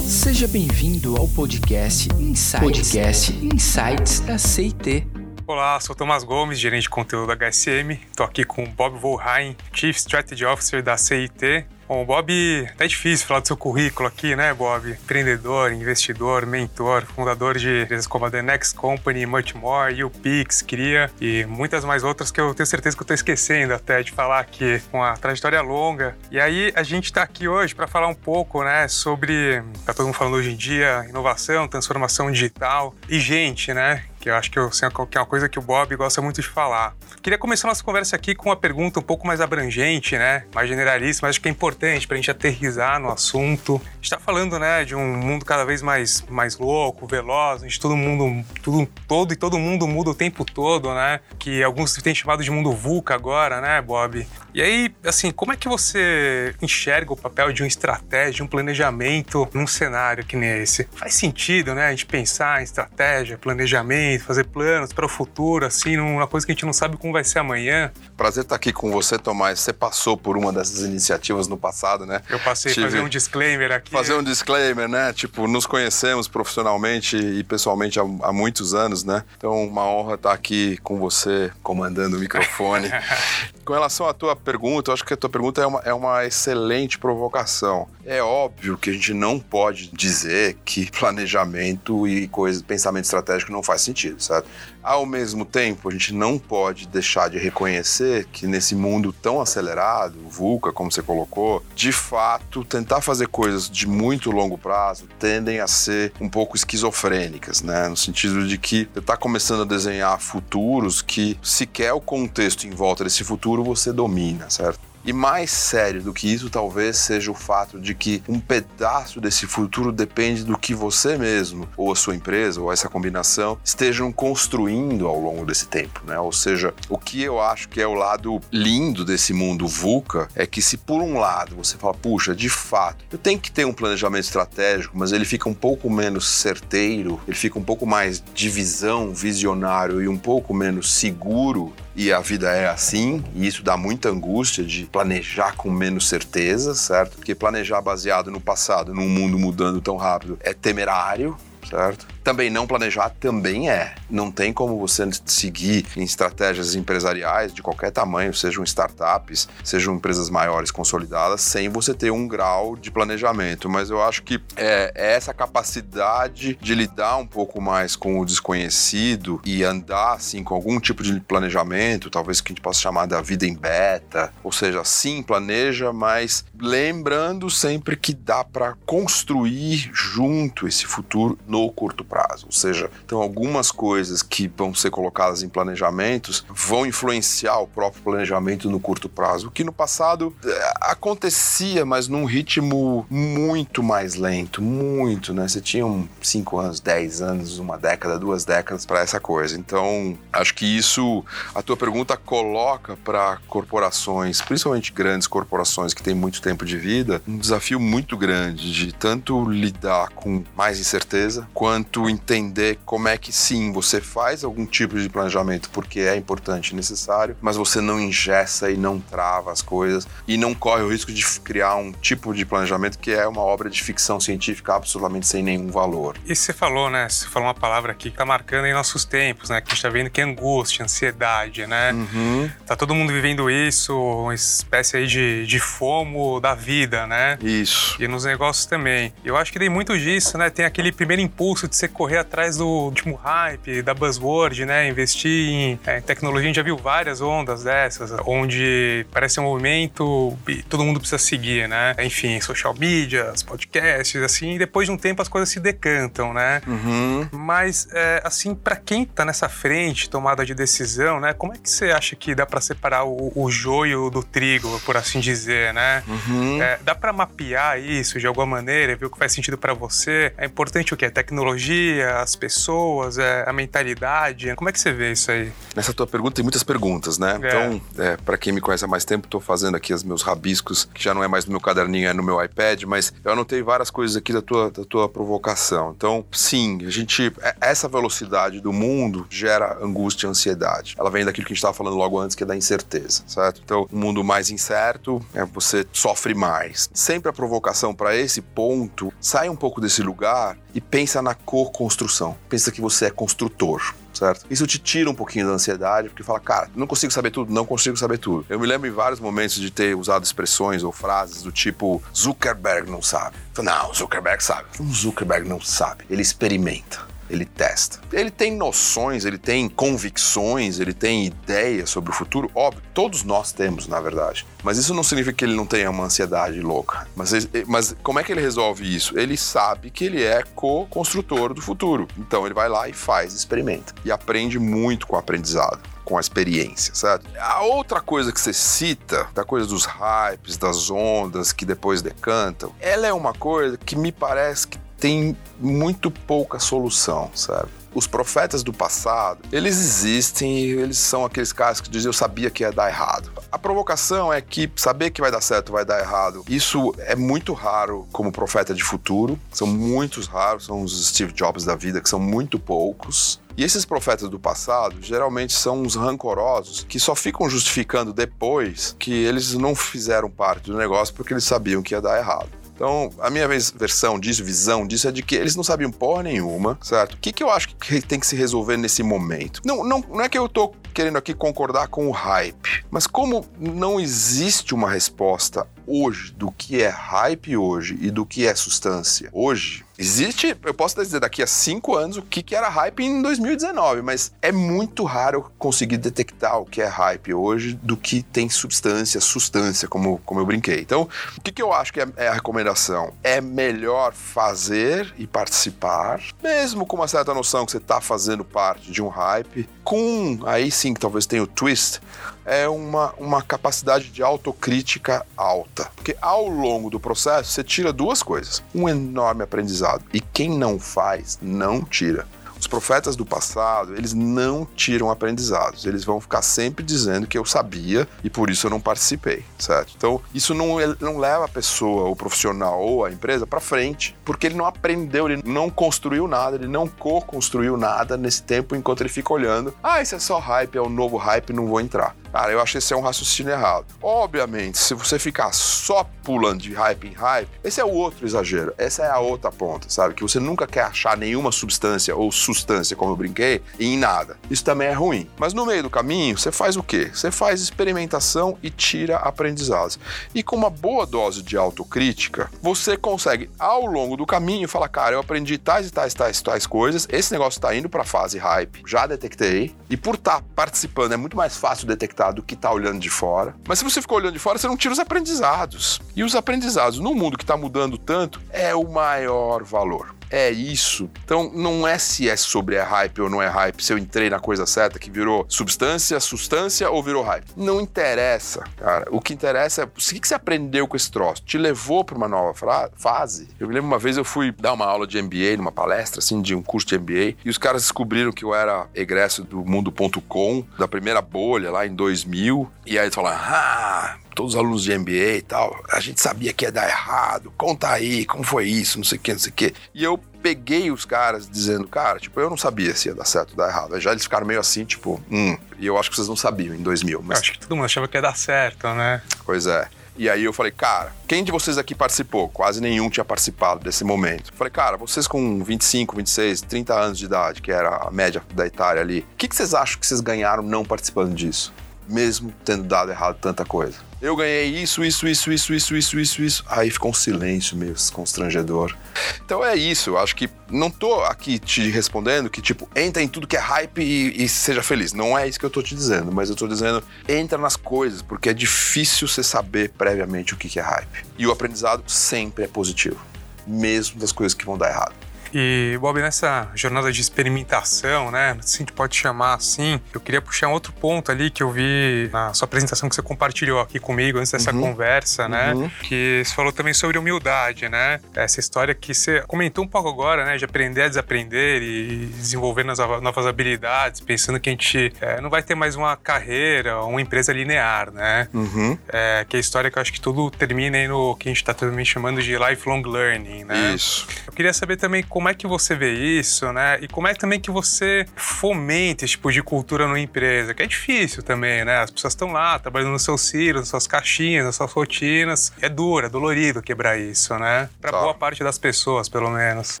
Speaker 1: Seja bem-vindo ao podcast Insights, podcast Insights da CIT.
Speaker 2: Olá, sou Tomás Gomes, gerente de conteúdo da HSM. Estou aqui com o Bob Volheim, Chief Strategy Officer da CIT, Bom, Bob, tá difícil falar do seu currículo aqui, né, Bob? Empreendedor, investidor, mentor, fundador de empresas como a The Next Company, Much More, YouPix, Cria e muitas mais outras que eu tenho certeza que eu tô esquecendo até de falar aqui, com a trajetória longa. E aí a gente tá aqui hoje para falar um pouco, né, sobre, tá todo mundo falando hoje em dia, inovação, transformação digital e gente, né? Que eu acho que, eu, assim, que é uma coisa que o Bob gosta muito de falar. Queria começar nossa conversa aqui com uma pergunta um pouco mais abrangente, né? Mais generalista, mas acho que é importante para a gente aterrizar no assunto. A gente está falando, né, de um mundo cada vez mais, mais louco, veloz, onde todo mundo, tudo, todo e todo mundo muda o tempo todo, né? Que alguns têm chamado de mundo VUCA agora, né, Bob? E aí, assim, como é que você enxerga o papel de uma estratégia, de um planejamento num cenário que nem esse? Faz sentido, né, a gente pensar em estratégia, planejamento, fazer planos para o futuro, assim, numa coisa que a gente não sabe como vai ser amanhã?
Speaker 3: Prazer estar aqui com você, Tomás. Você passou por uma dessas iniciativas no passado, né?
Speaker 2: Eu passei Tive... fazer um disclaimer aqui.
Speaker 3: Fazer um disclaimer, né? Tipo, nos conhecemos profissionalmente e pessoalmente há, há muitos anos, né? Então, uma honra estar aqui com você, comandando o microfone. [LAUGHS] com relação à tua pergunta, eu acho que a tua pergunta é uma, é uma excelente provocação. É óbvio que a gente não pode dizer que planejamento e coisa, pensamento estratégico não faz sentido, certo? Ao mesmo tempo, a gente não pode deixar de reconhecer que nesse mundo tão acelerado, VUCA, como você colocou, de fato, tentar fazer coisas de muito longo prazo tendem a ser um pouco esquizofrênicas, né? No sentido de que você está começando a desenhar futuros que sequer o contexto em volta desse futuro você domina, certo? E mais sério do que isso, talvez seja o fato de que um pedaço desse futuro depende do que você mesmo, ou a sua empresa, ou essa combinação, estejam construindo ao longo desse tempo, né? Ou seja, o que eu acho que é o lado lindo desse mundo VUCA é que se por um lado você fala, puxa, de fato, eu tenho que ter um planejamento estratégico, mas ele fica um pouco menos certeiro, ele fica um pouco mais de visão, visionário e um pouco menos seguro, e a vida é assim, e isso dá muita angústia de planejar com menos certeza, certo? Porque planejar baseado no passado, num mundo mudando tão rápido, é temerário, certo? Também não planejar também é. Não tem como você seguir em estratégias empresariais de qualquer tamanho, sejam startups, sejam empresas maiores consolidadas, sem você ter um grau de planejamento. Mas eu acho que é, é essa capacidade de lidar um pouco mais com o desconhecido e andar assim com algum tipo de planejamento, talvez que a gente possa chamar da vida em beta, ou seja, sim, planeja, mas lembrando sempre que dá para construir junto esse futuro no curto prazo prazo. Ou seja, então algumas coisas que vão ser colocadas em planejamentos vão influenciar o próprio planejamento no curto prazo, o que no passado é, acontecia, mas num ritmo muito mais lento, muito, né? Você tinha 5 anos, 10 anos, uma década, duas décadas para essa coisa. Então, acho que isso, a tua pergunta coloca para corporações, principalmente grandes corporações que têm muito tempo de vida, um desafio muito grande de tanto lidar com mais incerteza quanto entender como é que sim, você faz algum tipo de planejamento porque é importante e necessário, mas você não ingessa e não trava as coisas e não corre o risco de criar um tipo de planejamento que é uma obra de ficção científica absolutamente sem nenhum valor.
Speaker 2: E você falou, né? Você falou uma palavra aqui que tá marcando em nossos tempos, né? Que a gente tá vendo que é angústia, ansiedade, né? Uhum. Tá todo mundo vivendo isso, uma espécie aí de, de fomo da vida, né?
Speaker 3: Isso.
Speaker 2: E nos negócios também. Eu acho que tem muito disso, né? Tem aquele primeiro impulso de ser correr atrás do último hype, da buzzword, né? Investir em é, tecnologia. A gente já viu várias ondas dessas, onde parece um movimento e todo mundo precisa seguir, né? Enfim, social media, podcasts, assim, e depois de um tempo as coisas se decantam, né? Uhum. Mas, é, assim, para quem tá nessa frente, tomada de decisão, né? Como é que você acha que dá para separar o, o, joio do trigo, por assim dizer, né? Uhum. É, dá para mapear isso de alguma maneira, ver o que faz sentido para você? É importante o que? Tecnologia? As pessoas, é, a mentalidade? Como é que você vê isso aí?
Speaker 3: Nessa tua pergunta tem muitas perguntas, né? É. Então, é, para quem me conhece há mais tempo, estou fazendo aqui os meus rabiscos, que já não é mais no meu caderninho, é no meu iPad, mas eu anotei várias coisas aqui da tua, da tua provocação. Então, sim, a gente. É, essa velocidade do mundo gera angústia e ansiedade. Ela vem daquilo que a gente estava falando logo antes, que é da incerteza, certo? Então, um mundo mais incerto, é, você sofre mais. Sempre a provocação para esse ponto, sai um pouco desse lugar e pensa na co-construção. Pensa que você é construtor. Certo? Isso te tira um pouquinho da ansiedade, porque fala, cara, não consigo saber tudo, não consigo saber tudo. Eu me lembro em vários momentos de ter usado expressões ou frases do tipo Zuckerberg não sabe. Não, Zuckerberg sabe. O Zuckerberg não sabe, ele experimenta. Ele testa. Ele tem noções, ele tem convicções, ele tem ideias sobre o futuro, óbvio, todos nós temos, na verdade. Mas isso não significa que ele não tenha uma ansiedade louca. Mas, mas como é que ele resolve isso? Ele sabe que ele é co-construtor do futuro. Então ele vai lá e faz, experimenta. E aprende muito com o aprendizado com a experiência, certo? A outra coisa que você cita, da coisa dos hypes, das ondas que depois decantam, ela é uma coisa que me parece que tem muito pouca solução, sabe? Os profetas do passado, eles existem eles são aqueles caras que dizem eu sabia que ia dar errado. A provocação é que saber que vai dar certo vai dar errado. Isso é muito raro como profeta de futuro. São muitos raros, são os Steve Jobs da vida, que são muito poucos. E esses profetas do passado geralmente são uns rancorosos que só ficam justificando depois que eles não fizeram parte do negócio porque eles sabiam que ia dar errado. Então, a minha versão disso, visão disso, é de que eles não sabiam porra nenhuma, certo? O que, que eu acho que tem que se resolver nesse momento? Não, não, não é que eu tô querendo aqui concordar com o hype, mas como não existe uma resposta hoje do que é hype hoje e do que é substância hoje, existe, eu posso dizer daqui a cinco anos o que, que era hype em 2019, mas é muito raro conseguir detectar o que é hype hoje do que tem substância, substância, como, como eu brinquei. Então, o que, que eu acho que é, é a recomendação? É melhor fazer e participar, mesmo com uma certa noção que você está fazendo parte de um hype, com aí sim que talvez tenha o twist, é uma, uma capacidade de autocrítica alta. Porque ao longo do processo você tira duas coisas: um enorme aprendizado. E quem não faz, não tira. Os profetas do passado, eles não tiram aprendizados. Eles vão ficar sempre dizendo que eu sabia e por isso eu não participei, certo? Então, isso não, não leva a pessoa, o profissional ou a empresa para frente, porque ele não aprendeu, ele não construiu nada, ele não co-construiu nada nesse tempo enquanto ele fica olhando. Ah, isso é só hype, é o novo hype, não vou entrar. Cara, eu acho que esse é um raciocínio errado. Obviamente, se você ficar só pulando de hype em hype, esse é o outro exagero. Essa é a outra ponta, sabe? Que você nunca quer achar nenhuma substância ou substância, como eu brinquei, em nada. Isso também é ruim. Mas no meio do caminho, você faz o quê? Você faz experimentação e tira aprendizados. E com uma boa dose de autocrítica, você consegue, ao longo do caminho, falar: cara, eu aprendi tais e tais, tais, tais coisas, esse negócio está indo para fase hype, já detectei, e por estar tá participando é muito mais fácil detectar do que está olhando de fora. Mas se você ficou olhando de fora, você não tira os aprendizados. E os aprendizados no mundo que está mudando tanto é o maior valor é isso. Então, não é se é sobre é hype ou não é hype, se eu entrei na coisa certa que virou substância, substância ou virou hype. Não interessa, cara. O que interessa é o que você aprendeu com esse troço. Te levou para uma nova fase? Eu me lembro uma vez eu fui dar uma aula de MBA, numa palestra, assim, de um curso de MBA, e os caras descobriram que eu era egresso do mundo.com, da primeira bolha lá em 2000, e aí eles falaram, ah, todos os alunos de MBA e tal, a gente sabia que ia dar errado, conta aí, como foi isso, não sei o que, não sei o que. E eu peguei os caras dizendo, cara, tipo, eu não sabia se ia dar certo ou dar errado. Aí já eles ficaram meio assim, tipo, hum, e eu acho que vocês não sabiam em 2000. Mas...
Speaker 2: Eu acho que todo mundo achava que ia dar certo, né?
Speaker 3: Pois é. E aí eu falei, cara, quem de vocês aqui participou? Quase nenhum tinha participado desse momento. Eu falei, cara, vocês com 25, 26, 30 anos de idade, que era a média da Itália ali, o que, que vocês acham que vocês ganharam não participando disso? Mesmo tendo dado errado tanta coisa eu ganhei isso, isso, isso, isso, isso, isso, isso, isso. Aí ficou um silêncio meio constrangedor. Então é isso, eu acho que não tô aqui te respondendo que, tipo, entra em tudo que é hype e, e seja feliz. Não é isso que eu tô te dizendo, mas eu tô dizendo, entra nas coisas, porque é difícil você saber previamente o que é hype. E o aprendizado sempre é positivo, mesmo das coisas que vão dar errado.
Speaker 2: E, Bob, nessa jornada de experimentação, né, se a gente pode chamar assim, eu queria puxar um outro ponto ali que eu vi na sua apresentação que você compartilhou aqui comigo antes dessa uhum. conversa, né, uhum. que você falou também sobre humildade, né, essa história que você comentou um pouco agora, né, de aprender a desaprender e desenvolver novas habilidades, pensando que a gente é, não vai ter mais uma carreira, uma empresa linear, né,
Speaker 3: uhum.
Speaker 2: é, que é a história que eu acho que tudo termina aí no que a gente está também chamando de lifelong learning, né.
Speaker 3: Isso.
Speaker 2: Eu queria saber também como como é que você vê isso, né? E como é também que você fomenta esse tipo de cultura numa empresa, que é difícil também, né? As pessoas estão lá, trabalhando nos seus silos, nas suas caixinhas, nas suas rotinas. É duro, é dolorido quebrar isso, né? Para tá. boa parte das pessoas, pelo menos.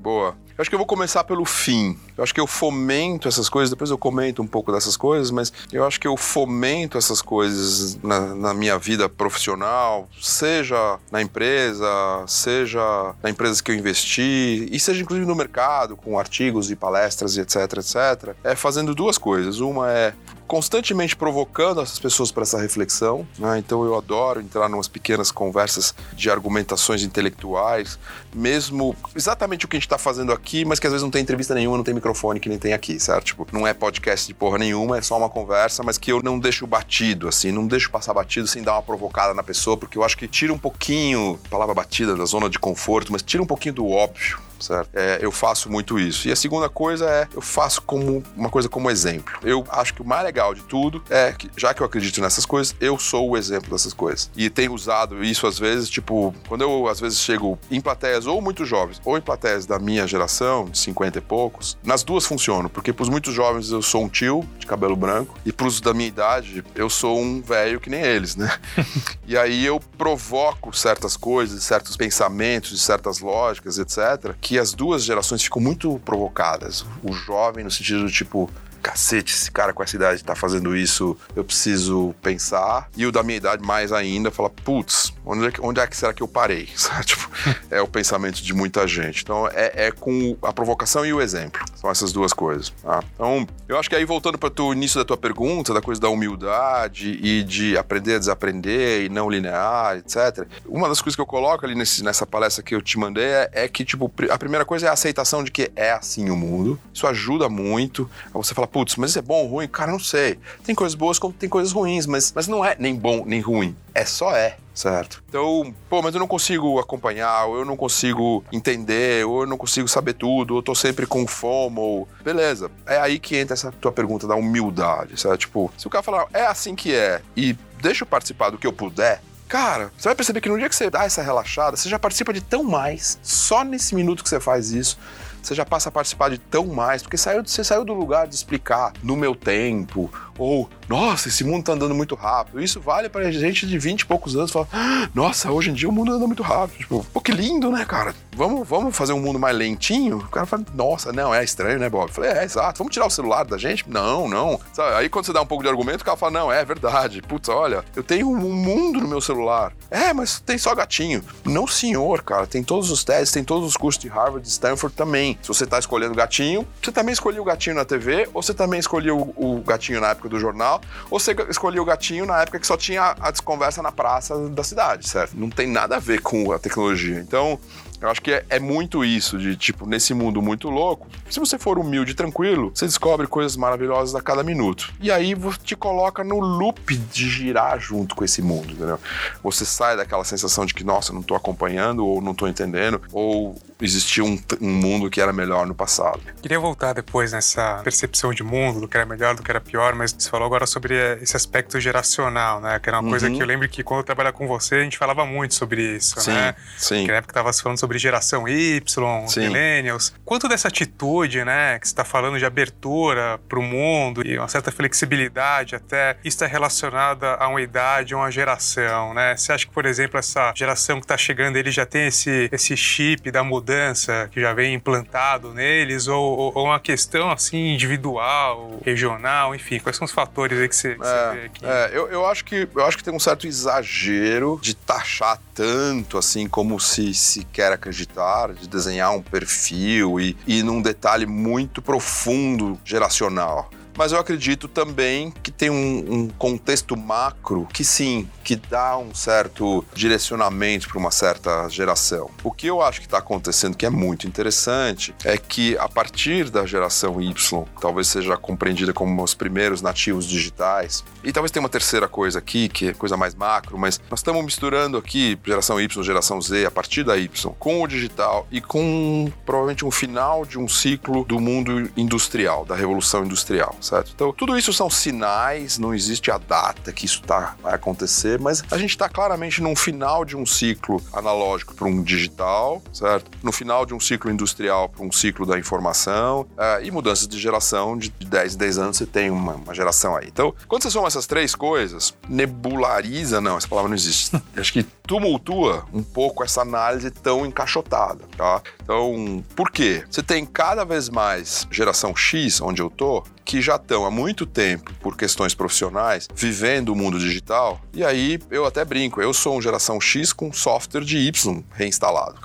Speaker 3: Boa. Acho que eu vou começar pelo fim. Eu acho que eu fomento essas coisas, depois eu comento um pouco dessas coisas, mas eu acho que eu fomento essas coisas na, na minha vida profissional, seja na empresa, seja na empresa que eu investi, e seja inclusive no mercado, com artigos e palestras e etc, etc, é fazendo duas coisas. Uma é constantemente provocando essas pessoas para essa reflexão. Né? Então eu adoro entrar em umas pequenas conversas de argumentações intelectuais, mesmo exatamente o que a gente está fazendo aqui, mas que às vezes não tem entrevista nenhuma, não tem microfone que nem tem aqui, certo? Tipo, não é podcast de porra nenhuma, é só uma conversa, mas que eu não deixo batido, assim, não deixo passar batido sem dar uma provocada na pessoa, porque eu acho que tira um pouquinho, palavra batida, da zona de conforto, mas tira um pouquinho do óbvio certo? É, eu faço muito isso. E a segunda coisa é, eu faço como uma coisa como exemplo. Eu acho que o mais legal de tudo é que, já que eu acredito nessas coisas, eu sou o exemplo dessas coisas. E tenho usado isso às vezes, tipo, quando eu às vezes chego em plateias ou muito jovens, ou em plateias da minha geração, de 50 e poucos, nas duas funcionam, porque pros muitos jovens eu sou um tio de cabelo branco, e pros da minha idade eu sou um velho que nem eles, né? [LAUGHS] e aí eu provoco certas coisas, certos pensamentos, certas lógicas, etc., que que as duas gerações ficam muito provocadas. O jovem, no sentido do tipo, cacete, esse cara com essa idade tá fazendo isso, eu preciso pensar. E o da minha idade, mais ainda, fala, putz, onde, é, onde é que será que eu parei? [LAUGHS] tipo, é o pensamento de muita gente. Então, é, é, com a provocação e o exemplo. São essas duas coisas. Tá? Então, eu acho que aí, voltando para o início da tua pergunta, da coisa da humildade e de aprender a desaprender e não linear, etc. Uma das coisas que eu coloco ali nesse, nessa palestra que eu te mandei é, é que, tipo, a primeira coisa é a aceitação de que é assim o mundo. Isso ajuda muito. Você fala, putz, mas isso é bom ou ruim? Cara, não sei. Tem coisas boas como tem coisas ruins, mas, mas não é nem bom nem ruim. É só é, certo? Então, pô, mas eu não consigo acompanhar, ou eu não consigo entender, ou eu não consigo saber tudo, ou eu tô sempre com fome, ou... Beleza. É aí que entra essa tua pergunta da humildade, certo? Tipo, se o cara falar, é assim que é, e deixa eu participar do que eu puder, Cara, você vai perceber que no dia que você dá essa relaxada, você já participa de tão mais. Só nesse minuto que você faz isso, você já passa a participar de tão mais, porque saiu, você saiu do lugar de explicar no meu tempo, ou nossa, esse mundo tá andando muito rápido. Isso vale pra gente de 20 e poucos anos falar, ah, nossa, hoje em dia o mundo anda muito rápido. Tipo, pô, que lindo, né, cara? Vamos, vamos fazer um mundo mais lentinho? O cara fala, nossa, não, é estranho, né, Bob? Eu falei, é, exato, vamos tirar o celular da gente? Não, não. Sabe? Aí quando você dá um pouco de argumento, o cara fala, não, é verdade. Putz, olha, eu tenho um mundo no meu celular. É, mas tem só gatinho. Não, senhor, cara, tem todos os testes, tem todos os cursos de Harvard, Stanford também. Se você tá escolhendo gatinho, você também escolheu o gatinho na TV, ou você também escolheu o gatinho na época do jornal, ou você escolheu o gatinho na época que só tinha a desconversa na praça da cidade, certo? Não tem nada a ver com a tecnologia. Então, eu acho que é, é, muito isso, de tipo, nesse mundo muito louco, se você for humilde e tranquilo, você descobre coisas maravilhosas a cada minuto. E aí te coloca no loop de girar junto com esse mundo, entendeu? Você sai daquela sensação de que, nossa, não tô acompanhando, ou não tô entendendo, ou existia um, um, mundo que era melhor no passado.
Speaker 2: Queria voltar depois nessa percepção de mundo, do que era melhor, do que era pior, mas você falou agora sobre eh, esse aspecto geracional, né? Que era uma uhum. coisa que eu lembro que quando eu trabalhava com você, a gente falava muito sobre isso,
Speaker 3: sim,
Speaker 2: né?
Speaker 3: Sim.
Speaker 2: Que na época tava se falando sobre geração Y, sim. millennials. Quanto dessa atitude, né, que você está falando de abertura para o mundo e uma certa flexibilidade até, está relacionada a uma idade, a uma geração, né? Você acha que, por exemplo, essa geração que está chegando, ele já tem esse, esse chip da mudança mudança que já vem implantado neles ou, ou uma questão assim individual, regional, enfim, quais são os fatores aí que você, que é, você vê aqui?
Speaker 3: É, eu, eu, acho que, eu acho que tem um certo exagero de taxar tanto assim como se, se quer acreditar, de desenhar um perfil e, e num detalhe muito profundo geracional. Mas eu acredito também que tem um, um contexto macro que sim, que dá um certo direcionamento para uma certa geração. O que eu acho que está acontecendo que é muito interessante é que a partir da geração Y, talvez seja compreendida como os primeiros nativos digitais, e talvez tenha uma terceira coisa aqui, que é coisa mais macro, mas nós estamos misturando aqui geração Y, geração Z, a partir da Y, com o digital e com provavelmente um final de um ciclo do mundo industrial, da revolução industrial. Certo? Então, tudo isso são sinais, não existe a data que isso tá, vai acontecer, mas a gente está claramente num final de um ciclo analógico para um digital, certo? No final de um ciclo industrial para um ciclo da informação uh, e mudanças de geração de 10 em 10 anos você tem uma, uma geração aí. Então, quando você soma essas três coisas, nebulariza, não, essa palavra não existe. [LAUGHS] Acho que tumultua um pouco essa análise tão encaixotada, tá? Então, por quê? Você tem cada vez mais geração X, onde eu tô, que já estão há muito tempo, por questões profissionais, vivendo o mundo digital. E aí eu até brinco, eu sou um geração X com software de Y reinstalado.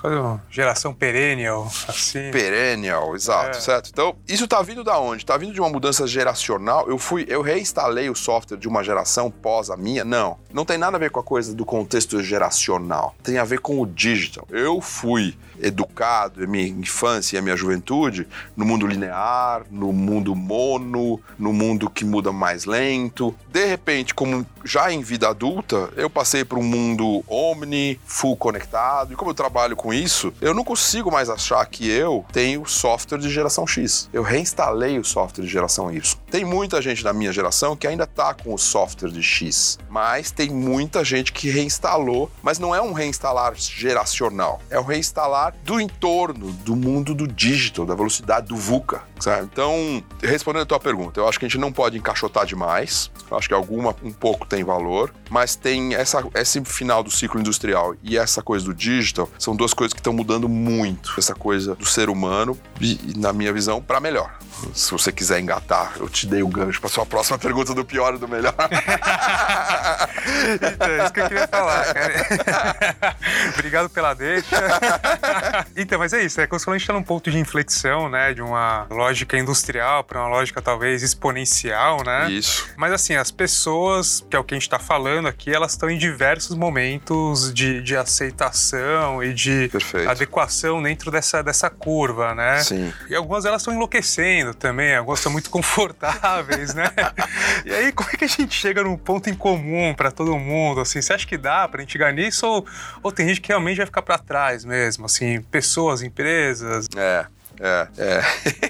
Speaker 2: Geração perennial, assim.
Speaker 3: Perennial, exato, é. certo? Então, isso tá vindo da onde? Tá vindo de uma mudança geracional. Eu fui, eu reinstalei o software de uma geração pós a minha? Não. Não tem nada a ver com a coisa do contexto geracional. Tem a ver com o digital. Eu fui educado, a minha infância e a minha juventude, no mundo linear, no mundo mono, no mundo que muda mais lento. De repente, como já em vida adulta, eu passei para um mundo omni, full conectado. E como eu trabalho com isso, eu não consigo mais achar que eu tenho software de geração X. Eu reinstalei o software de geração Y. Tem muita gente da minha geração que ainda está com o software de X, mas tem muita gente que reinstalou, mas não é um reinstalar geracional, é um reinstalar do entorno, do mundo do digital, da velocidade do VUCA. Sabe? Então, respondendo a tua pergunta, eu acho que a gente não pode encaixotar demais. Eu acho que alguma um pouco tem valor, mas tem essa, esse final do ciclo industrial e essa coisa do digital são duas coisas que estão mudando muito. Essa coisa do ser humano e, na minha visão, para melhor. Se você quiser engatar, eu te dei o gancho para sua próxima pergunta do pior e do melhor. [LAUGHS]
Speaker 2: então, é isso que eu queria falar, cara. [LAUGHS] Obrigado pela deixa. [LAUGHS] então, mas é isso, é como a gente está num ponto de inflexão, né, de uma lógica industrial para uma lógica talvez exponencial, né?
Speaker 3: Isso.
Speaker 2: Mas assim, as pessoas, que é o que a gente está falando aqui, elas estão em diversos momentos de, de aceitação e de
Speaker 3: Perfeito.
Speaker 2: adequação dentro dessa, dessa curva, né?
Speaker 3: Sim.
Speaker 2: E algumas elas estão enlouquecendo também, algumas são muito [LAUGHS] confortáveis, né? e aí, como é que a gente chega num ponto em comum para todo mundo? Assim, você acha que dá para a gente chegar nisso ou, ou tem gente que realmente vai ficar para trás mesmo? Assim, pessoas, empresas?
Speaker 3: É. É, é.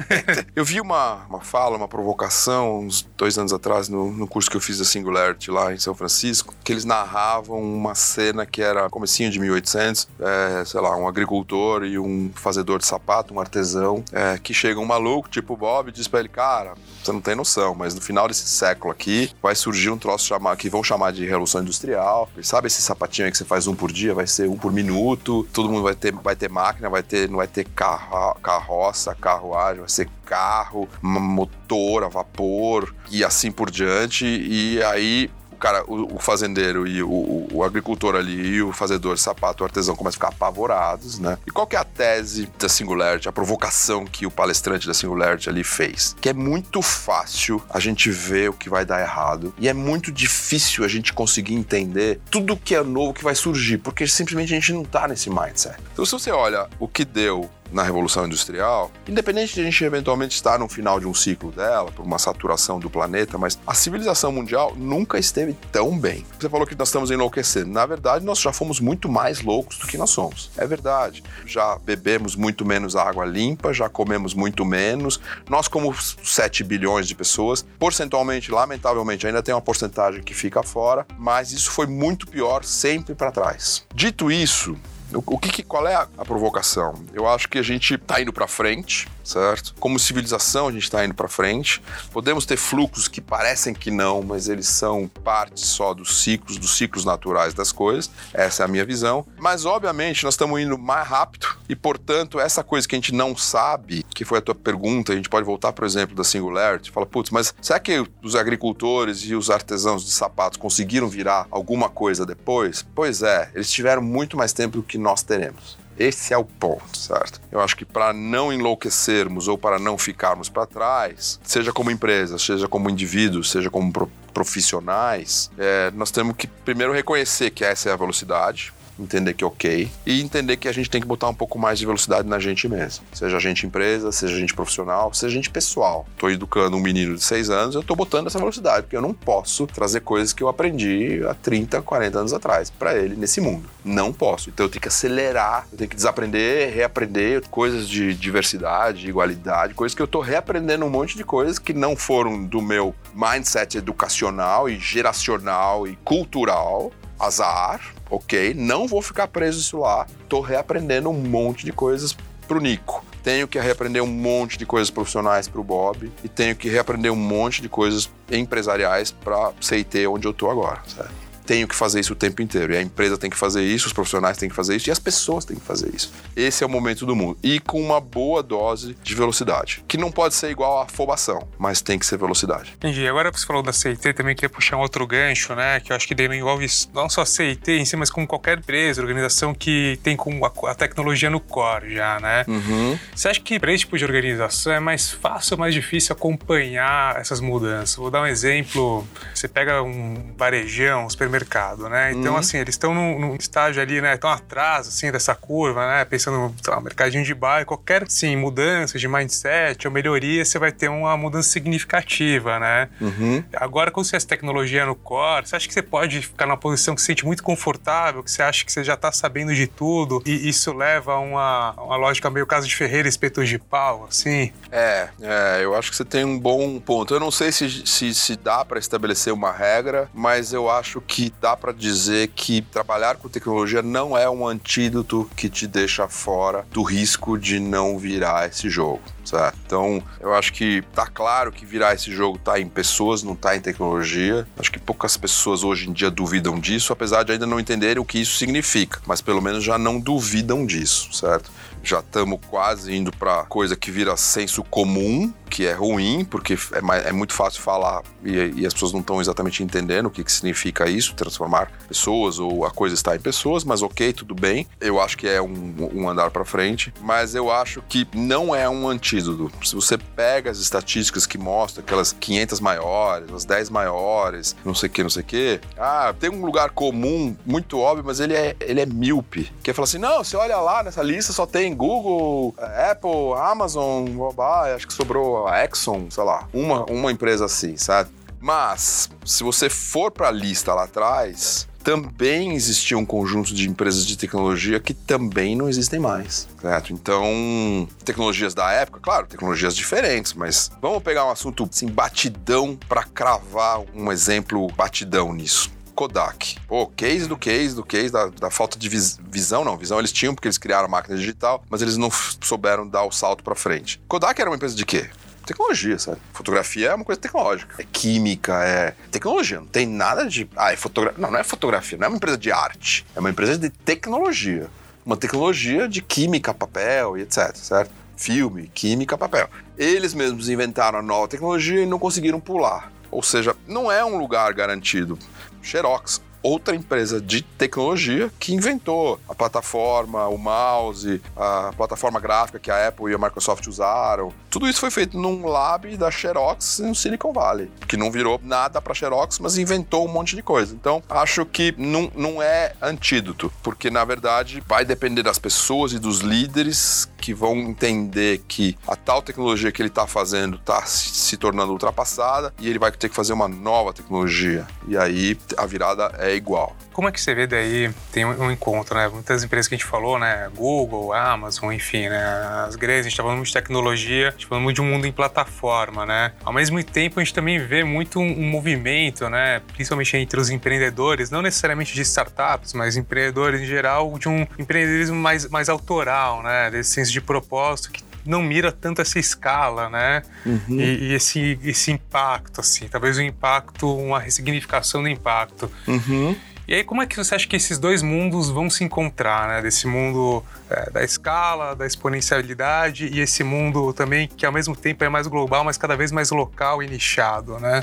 Speaker 3: [LAUGHS] eu vi uma, uma fala, uma provocação, uns dois anos atrás, no, no curso que eu fiz da Singularity lá em São Francisco, que eles narravam uma cena que era comecinho de 1800, é, sei lá, um agricultor e um fazedor de sapato, um artesão, é, que chega um maluco, tipo Bob, e diz pra ele, cara, você não tem noção, mas no final desse século aqui vai surgir um troço chamar, que vão chamar de Revolução Industrial. Sabe esse sapatinho aí que você faz um por dia? Vai ser um por minuto, todo mundo vai ter, vai ter máquina, vai ter, não vai ter carro, carroça, carruagem, vai ser carro, motor a vapor e assim por diante. E aí cara, o, fazendeiro e o, o, agricultor ali e o fazedor de sapato, o artesão, começam a ficar apavorados, né? E qual que é a tese da Singularity, a provocação que o palestrante da Singularity ali fez? Que é muito fácil a gente ver o que vai dar errado e é muito difícil a gente conseguir entender tudo que é novo que vai surgir, porque simplesmente a gente não tá nesse mindset. Então, se você olha o que deu na Revolução Industrial, independente de a gente eventualmente estar no final de um ciclo dela, por uma saturação do planeta, mas a civilização mundial nunca esteve tão bem. Você falou que nós estamos enlouquecendo. Na verdade, nós já fomos muito mais loucos do que nós somos. É verdade. Já bebemos muito menos água limpa, já comemos muito menos. Nós, como 7 bilhões de pessoas, percentualmente, lamentavelmente, ainda tem uma porcentagem que fica fora, mas isso foi muito pior sempre para trás. Dito isso, o que, qual é a, a, provocação? Eu acho que a gente está indo para frente, certo? Como civilização a gente está indo para frente. Podemos ter fluxos que parecem que não, mas eles são parte só dos ciclos, dos ciclos naturais das coisas. Essa é a minha visão. Mas obviamente nós estamos indo mais rápido e, portanto, essa coisa que a gente não sabe, que foi a tua pergunta, a gente pode voltar, por exemplo, da Singularity, fala, putz, mas será que os agricultores e os artesãos de sapatos conseguiram virar alguma coisa depois? Pois é, eles tiveram muito mais tempo do que nós teremos. Esse é o ponto, certo? Eu acho que para não enlouquecermos ou para não ficarmos para trás, seja como empresa, seja como indivíduo, seja como profissionais, é, nós temos que primeiro reconhecer que essa é a velocidade, entender que é ok e entender que a gente tem que botar um pouco mais de velocidade na gente mesmo. Seja a gente empresa, seja a gente profissional, seja a gente pessoal. Estou educando um menino de 6 anos, eu estou botando essa velocidade, porque eu não posso trazer coisas que eu aprendi há 30, 40 anos atrás para ele nesse mundo. Não posso. Então eu tenho que acelerar, eu tenho que desaprender, reaprender coisas de diversidade, igualdade, coisas que eu estou reaprendendo um monte de coisas que não foram do meu mindset educacional e geracional e cultural. Azar, ok? Não vou ficar preso isso lá. Tô reaprendendo um monte de coisas pro Nico. Tenho que reaprender um monte de coisas profissionais pro Bob e tenho que reaprender um monte de coisas empresariais para CIT onde eu tô agora, certo? Tenho que fazer isso o tempo inteiro. E a empresa tem que fazer isso, os profissionais têm que fazer isso e as pessoas têm que fazer isso. Esse é o momento do mundo. E com uma boa dose de velocidade, que não pode ser igual a afobação, mas tem que ser velocidade.
Speaker 2: Entendi. Agora você falou da CIT, também queria puxar um outro gancho, né? Que eu acho que daí não envolve não só a CIT em si, mas com qualquer empresa, organização que tem com a, a tecnologia no core já, né?
Speaker 3: Uhum.
Speaker 2: Você acha que para esse tipo de organização é mais fácil ou mais difícil acompanhar essas mudanças? Vou dar um exemplo. Você pega um varejão, um supermercado mercado, né? Então, uhum. assim, eles estão num, num, estágio ali, né? Estão atrás, assim, dessa curva, né? Pensando no mercadinho de bairro, qualquer, sim, mudança de mindset ou melhoria, você vai ter uma mudança significativa, né?
Speaker 3: Uhum.
Speaker 2: Agora, quando você tem tecnologia no core, você acha que você pode ficar numa posição que se sente muito confortável, que você acha que você já está sabendo de tudo e isso leva a uma, uma lógica meio caso de Ferreira espeto de pau, assim?
Speaker 3: É, é, eu acho que você tem um bom ponto. Eu não sei se, se, se dá para estabelecer uma regra, mas eu acho que dá para dizer que trabalhar com tecnologia não é um antídoto que te deixa fora do risco de não virar esse jogo. Certo? Então, eu acho que tá claro que virar esse jogo tá em pessoas, não tá em tecnologia. Acho que poucas pessoas hoje em dia duvidam disso, apesar de ainda não entenderem o que isso significa, mas pelo menos já não duvidam disso, certo? já estamos quase indo para coisa que vira senso comum, que é ruim, porque é, é muito fácil falar e, e as pessoas não estão exatamente entendendo o que, que significa isso, transformar pessoas ou a coisa está em pessoas, mas ok, tudo bem. Eu acho que é um, um andar para frente, mas eu acho que não é um antídoto. Se você pega as estatísticas que mostram aquelas 500 maiores, as 10 maiores, não sei o que, não sei o que, ah, tem um lugar comum muito óbvio, mas ele é, ele é míope. Que é falar assim, não, você olha lá nessa lista só tem Google, Apple, Amazon, Mobile, acho que sobrou a Exxon, sei lá, uma, uma empresa assim, sabe? Mas, se você for para a lista lá atrás, também existia um conjunto de empresas de tecnologia que também não existem mais, certo? Então, tecnologias da época, claro, tecnologias diferentes, mas vamos pegar um assunto assim, batidão para cravar um exemplo batidão nisso. Kodak. Pô, case do case do case, da, da falta de vis, visão, não. Visão eles tinham porque eles criaram a máquina digital, mas eles não souberam dar o salto para frente. Kodak era uma empresa de quê? Tecnologia, sabe? Fotografia é uma coisa tecnológica. É química, é tecnologia. Não tem nada de. Ah, é fotografia. Não, não é fotografia, não é uma empresa de arte. É uma empresa de tecnologia. Uma tecnologia de química, papel e etc, certo? Filme, química, papel. Eles mesmos inventaram a nova tecnologia e não conseguiram pular. Ou seja, não é um lugar garantido. Xerox, outra empresa de tecnologia que inventou a plataforma, o mouse, a plataforma gráfica que a Apple e a Microsoft usaram. Tudo isso foi feito num lab da Xerox no Silicon Valley, que não virou nada para Xerox, mas inventou um monte de coisa. Então, acho que não, não é antídoto, porque na verdade vai depender das pessoas e dos líderes que vão entender que a tal tecnologia que ele está fazendo está se tornando ultrapassada e ele vai ter que fazer uma nova tecnologia. E aí a virada é igual.
Speaker 2: Como é que você vê daí, tem um encontro, né? Muitas empresas que a gente falou, né? Google, Amazon, enfim, né? As grandes, a gente está falando muito de tecnologia, a gente tá falando muito de um mundo em plataforma, né? Ao mesmo tempo, a gente também vê muito um, um movimento, né? Principalmente entre os empreendedores, não necessariamente de startups, mas empreendedores em geral, de um empreendedorismo mais, mais autoral, né? Desse senso de propósito que não mira tanto essa escala, né?
Speaker 3: Uhum.
Speaker 2: E, e, esse, esse impacto, assim, talvez um impacto, uma ressignificação do impacto.
Speaker 3: Uhum.
Speaker 2: E aí, como é que você acha que esses dois mundos vão se encontrar, né? Desse mundo é, da escala, da exponencialidade e esse mundo também que ao mesmo tempo é mais global, mas cada vez mais local e nichado, né?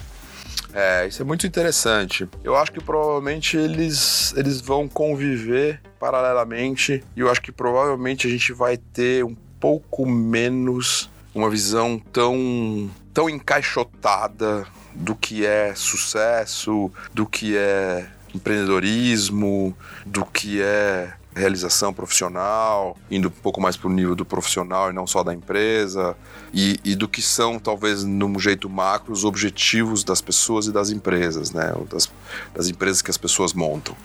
Speaker 3: É, isso é muito interessante. Eu acho que provavelmente eles, eles vão conviver paralelamente e eu acho que provavelmente a gente vai ter um pouco menos uma visão tão, tão encaixotada do que é sucesso, do que é empreendedorismo, do que é realização profissional, indo um pouco mais para o nível do profissional e não só da empresa, e, e, do que são, talvez, num jeito macro, os objetivos das pessoas e das empresas, né? Das, das empresas que as pessoas montam.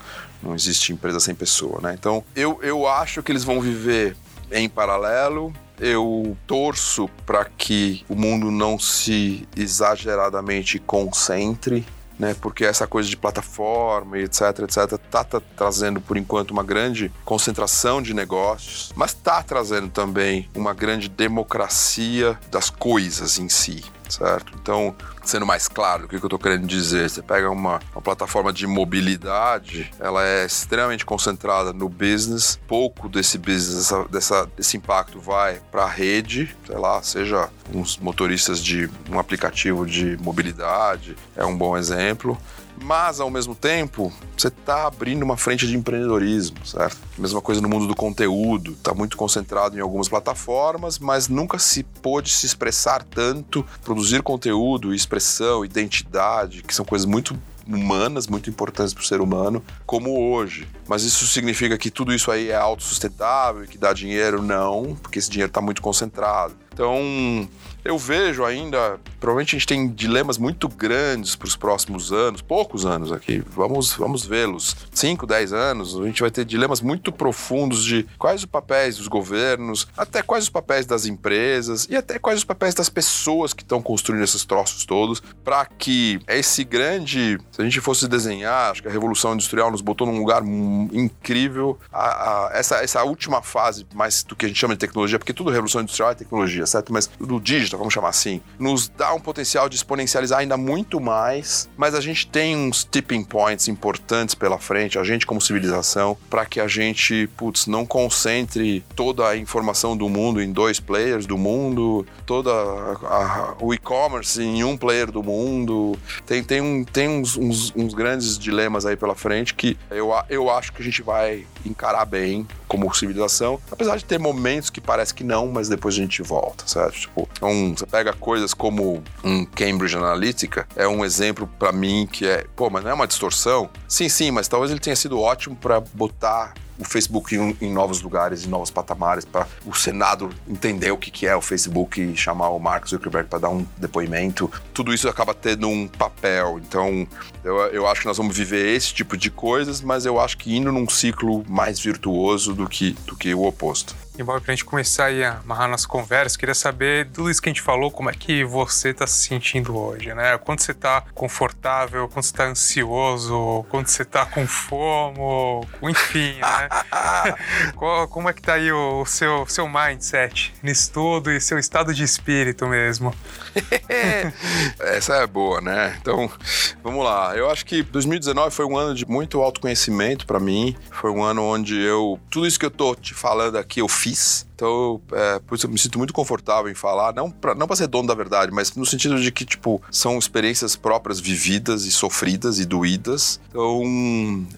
Speaker 3: Não existe empresa sem pessoa, né? Então, eu, eu acho que eles vão viver em paralelo. Eu torço para que o mundo não se exageradamente concentre né? Porque essa coisa de plataforma e etc, etc, tá, tá trazendo por enquanto uma grande concentração de negócios, mas tá trazendo também uma grande democracia das coisas em si certo? Então, sendo mais claro, o que eu estou querendo dizer? Você pega uma, uma, plataforma de mobilidade, ela é extremamente concentrada no business, pouco desse business, dessa, desse impacto vai para a rede, sei lá, seja uns motoristas de um aplicativo de mobilidade, é um bom exemplo mas ao mesmo tempo você está abrindo uma frente de empreendedorismo, certo? Mesma coisa no mundo do conteúdo, está muito concentrado em algumas plataformas, mas nunca se pôde se expressar tanto, produzir conteúdo, expressão, identidade, que são coisas muito humanas, muito importantes para o ser humano, como hoje. Mas isso significa que tudo isso aí é autossustentável que dá dinheiro? Não, porque esse dinheiro está muito concentrado. Então, eu vejo ainda, provavelmente a gente tem dilemas muito grandes para os próximos anos, poucos anos aqui, vamos, vamos vê-los. 5, 10 anos, a gente vai ter dilemas muito profundos de quais os papéis dos governos, até quais os papéis das empresas e até quais os papéis das pessoas que estão construindo esses troços todos, para que esse grande, se a gente fosse desenhar, acho que a Revolução Industrial nos botou num lugar incrível, a, a, essa, essa última fase, mais do que a gente chama de tecnologia, porque tudo Revolução Industrial é tecnologia, certo? Mas do digital, vamos chamar assim, nos dá um potencial de exponencializar ainda muito mais, mas a gente tem uns tipping points importantes pela frente, a gente como civilização, para que a gente, putz, não concentre toda a informação do mundo em dois players do mundo, toda a, a, o e-commerce em um player do mundo. Tem, tem, um, tem uns, uns, uns grandes dilemas aí pela frente que eu, eu acho que a gente vai encarar bem como civilização, apesar de ter momentos que parece que não, mas depois a gente volta, certo? Tipo, um você pega coisas como um Cambridge Analytica, é um exemplo para mim que é, pô, mas não é uma distorção? Sim, sim, mas talvez ele tenha sido ótimo para botar o Facebook em, em, novos lugares, em novos patamares, para o Senado entender o que, que é o Facebook e chamar o Mark Zuckerberg para dar um depoimento. Tudo isso acaba tendo um papel. Então, eu, eu acho que nós vamos viver esse tipo de coisas, mas eu acho que indo num ciclo mais virtuoso do que, do que o oposto.
Speaker 2: E bom, pra gente começar aí a amarrar nossa conversa, queria saber tudo isso que a gente falou, como é que você tá se sentindo hoje, né? Quando você tá confortável, quando você tá ansioso, quando você tá com fome, enfim, né? [LAUGHS] como é que tá aí o, seu, seu mindset nisso tudo e seu estado de espírito mesmo? [LAUGHS]
Speaker 3: Essa é boa, né? Então, vamos lá. Eu acho que 2019 foi um ano de muito autoconhecimento para mim. Foi um ano onde eu. Tudo isso que eu tô te falando aqui, eu fiz. Então, é, por isso eu me sinto muito confortável em falar, não pra, não pra ser dono da verdade, mas no sentido de que, tipo, são experiências próprias vividas e sofridas e doídas. Então,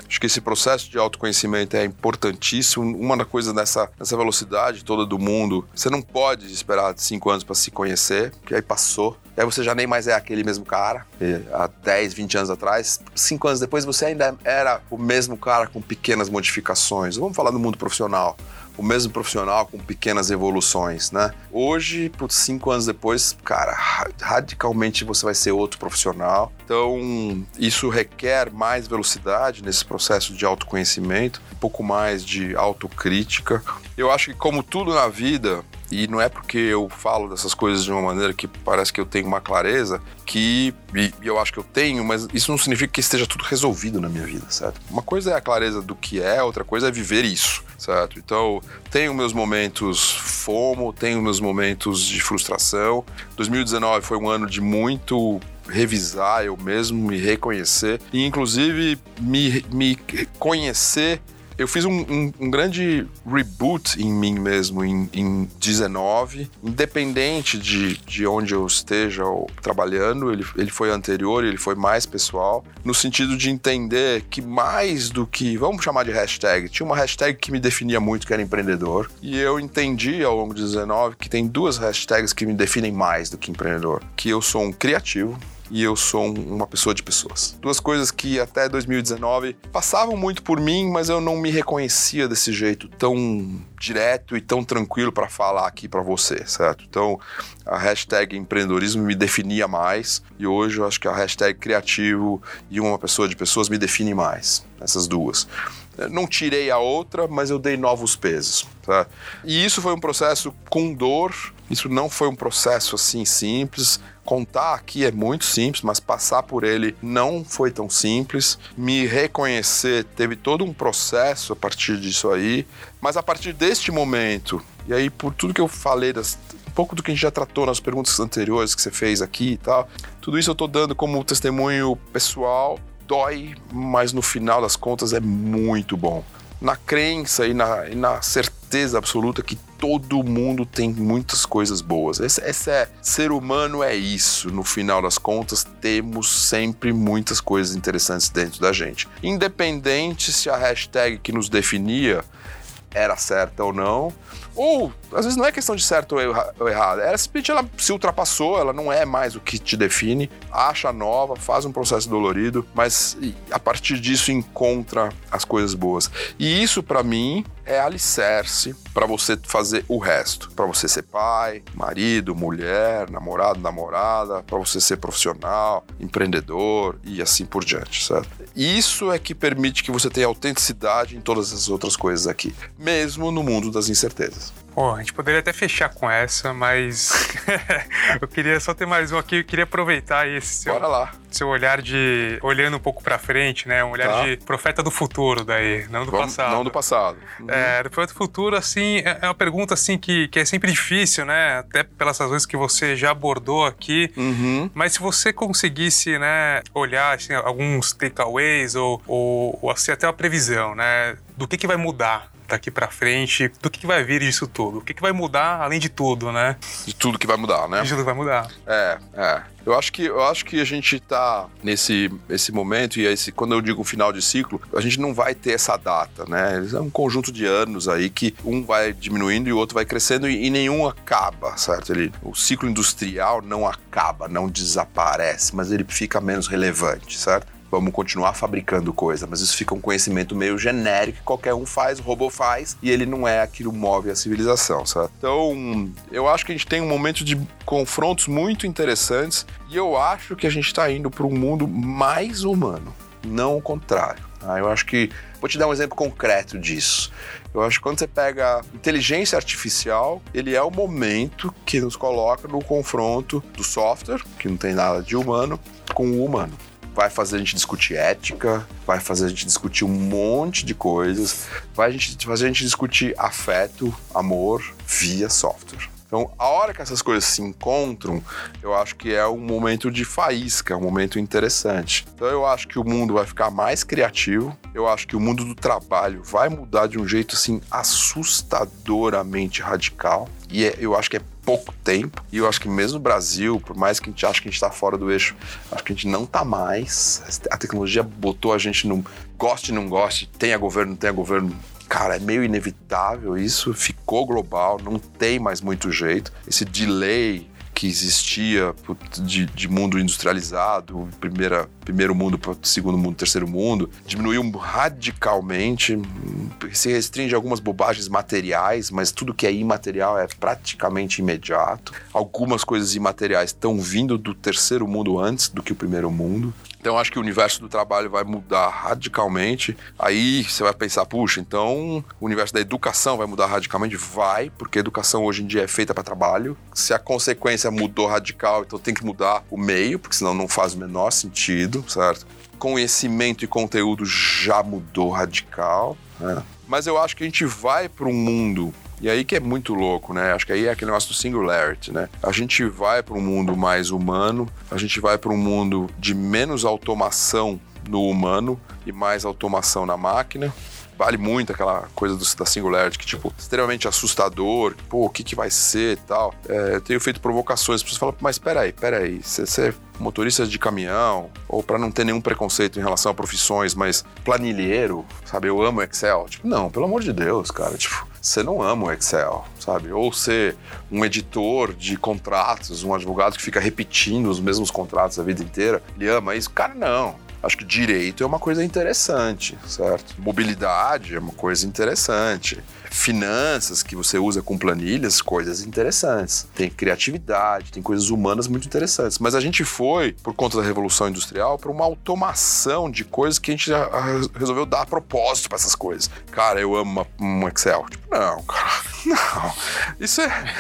Speaker 3: acho que esse processo de autoconhecimento é importantíssimo. Uma das coisas nessa, nessa velocidade toda do mundo, você não pode esperar cinco anos para se conhecer, que aí passou. Aí você já nem mais é aquele mesmo cara. há 10, 20 anos atrás, cinco anos depois você ainda era o mesmo cara com pequenas modificações. Vamos falar do mundo profissional o mesmo profissional com pequenas evoluções, né? Hoje, por cinco anos depois, cara, radicalmente você vai ser outro profissional. Então, isso requer mais velocidade nesse processo de autoconhecimento, um pouco mais de autocrítica. Eu acho que, como tudo na vida, e não é porque eu falo dessas coisas de uma maneira que parece que eu tenho uma clareza, que e eu acho que eu tenho, mas isso não significa que esteja tudo resolvido na minha vida, certo? Uma coisa é a clareza do que é, outra coisa é viver isso, certo? Então, tenho meus momentos fomo, tenho meus momentos de frustração. 2019 foi um ano de muito revisar eu mesmo, me reconhecer e inclusive me, me conhecer eu fiz um, um, um, grande reboot em mim mesmo em, em 19, independente de, de onde eu esteja trabalhando, ele, ele foi anterior, ele foi mais pessoal, no sentido de entender que mais do que, vamos chamar de hashtag, tinha uma hashtag que me definia muito, que era empreendedor, e eu entendi ao longo de 19 que tem duas hashtags que me definem mais do que empreendedor, que eu sou um criativo, e eu sou um, uma pessoa de pessoas. Duas coisas que até 2019 passavam muito por mim, mas eu não me reconhecia desse jeito tão direto e tão tranquilo para falar aqui para você, certo? Então, a hashtag empreendedorismo me definia mais e hoje eu acho que a hashtag criativo e uma pessoa de pessoas me define mais, essas duas. Não tirei a outra, mas eu dei novos pesos. Tá? E isso foi um processo com dor, isso não foi um processo assim simples. Contar aqui é muito simples, mas passar por ele não foi tão simples. Me reconhecer teve todo um processo a partir disso aí, mas a partir deste momento, e aí por tudo que eu falei das, um pouco do que a gente já tratou nas perguntas anteriores que você fez aqui e tal. Tudo isso eu estou dando como testemunho pessoal dói, mas no final das contas é muito bom. Na crença e na, e na certeza absoluta que todo mundo tem muitas coisas boas. Esse, esse, é ser humano é isso. No final das contas, temos sempre muitas coisas interessantes dentro da gente. Independente se a hashtag que nos definia era certa ou não, ou, às vezes, não é questão de certo ou errado. Ela simplesmente ela se ultrapassou, ela não é mais o que te define, acha nova, faz um processo dolorido, mas a partir disso encontra as coisas boas. E isso, para mim, é alicerce para você fazer o resto. Para você ser pai, marido, mulher, namorado, namorada, para você ser profissional, empreendedor e assim por diante, certo? Isso é que permite que você tenha autenticidade em todas as outras coisas aqui, mesmo no mundo das incertezas.
Speaker 2: Pô, a gente poderia até fechar com essa, mas [LAUGHS] eu queria só ter mais um aqui. Eu queria aproveitar esse seu,
Speaker 3: Bora lá.
Speaker 2: seu olhar de. olhando um pouco pra frente, né? Um olhar tá. de profeta do futuro, daí, não do Vamos, passado.
Speaker 3: Não do passado.
Speaker 2: Uhum. É, do profeta do futuro, assim, é, é uma pergunta assim que, que é sempre difícil, né? Até pelas razões que você já abordou aqui.
Speaker 3: Uhum.
Speaker 2: Mas se você conseguisse, né, olhar assim, alguns takeaways ou, ou, ou assim, até uma previsão, né? Do que, que vai mudar daqui para frente, do que, que, vai vir disso tudo? O que, que vai mudar além de tudo, né?
Speaker 3: De tudo que vai mudar, né?
Speaker 2: De tudo que vai mudar.
Speaker 3: É, é. Eu acho que, eu acho que a gente está nesse esse momento, e esse, quando eu digo final de ciclo, a gente não vai ter essa data, né? É um conjunto de anos aí que um vai diminuindo e o outro vai crescendo e, e nenhum acaba, certo? Ele, o ciclo industrial não acaba, não desaparece, mas ele fica menos relevante, certo? Vamos continuar fabricando coisa, mas isso fica um conhecimento meio genérico que qualquer um faz, o robô faz, e ele não é aquilo que move a civilização, sabe? Então, eu acho que a gente tem um momento de confrontos muito interessantes e eu acho que a gente está indo para um mundo mais humano, não o contrário. Tá? Eu acho que. Vou te dar um exemplo concreto disso. Eu acho que quando você pega inteligência artificial, ele é o momento que nos coloca no confronto do software, que não tem nada de humano, com o humano vai fazer a gente discutir ética, vai fazer a gente discutir um monte de coisas, vai a gente, fazer a gente discutir afeto, amor via software. Então, a hora que essas coisas se encontram, eu acho que é um momento de faísca, é um momento interessante. Então, eu acho que o mundo vai ficar mais criativo, eu acho que o mundo do trabalho vai mudar de um jeito assim assustadoramente radical. E é, eu acho que é pouco tempo. E eu acho que mesmo no Brasil, por mais que a gente ache que a gente está fora do eixo, acho que a gente não está mais. A tecnologia botou a gente no goste, não goste, tenha governo, tenha governo. Cara, é meio inevitável isso, ficou global, não tem mais muito jeito. Esse delay que existia de, de mundo industrializado, primeira, primeiro mundo para segundo mundo, terceiro mundo, diminuiu radicalmente, se restringe a algumas bobagens materiais, mas tudo que é imaterial é praticamente imediato. Algumas coisas imateriais estão vindo do terceiro mundo antes do que o primeiro mundo. Então, acho que o universo do trabalho vai mudar radicalmente. Aí você vai pensar, puxa, então o universo da educação vai mudar radicalmente? Vai, porque a educação hoje em dia é feita para trabalho. Se a consequência mudou radical, então tem que mudar o meio, porque senão não faz o menor sentido, certo? Conhecimento e conteúdo já mudou radical. Né? Mas eu acho que a gente vai para um mundo e aí que é muito louco, né? Acho que aí é aquele negócio do singularity, né? A gente vai para um mundo mais humano, a gente vai para um mundo de menos automação no humano e mais automação na máquina vale muito aquela coisa do, da Singularity, que, tipo, extremamente assustador. Pô, o que, que vai ser e tal. É, eu tenho feito provocações, as pessoas falam, mas peraí, peraí, você é motorista de caminhão, ou para não ter nenhum preconceito em relação a profissões, mas planilheiro, sabe? Eu amo Excel. Tipo, não, pelo amor de Deus, cara. Tipo, você não ama o Excel, sabe? Ou ser um editor de contratos, um advogado que fica repetindo os mesmos contratos a vida inteira, ele ama isso? Cara, não. Acho que direito é uma coisa interessante, certo? Mobilidade é uma coisa interessante finanças que você usa com planilhas, coisas interessantes. Tem criatividade, tem coisas humanas muito interessantes. Mas a gente foi, por conta da Revolução Industrial, para uma automação de coisas que a gente resolveu dar propósito para essas coisas. Cara, eu amo um Excel. Tipo, não, cara, [LAUGHS] não. Isso é.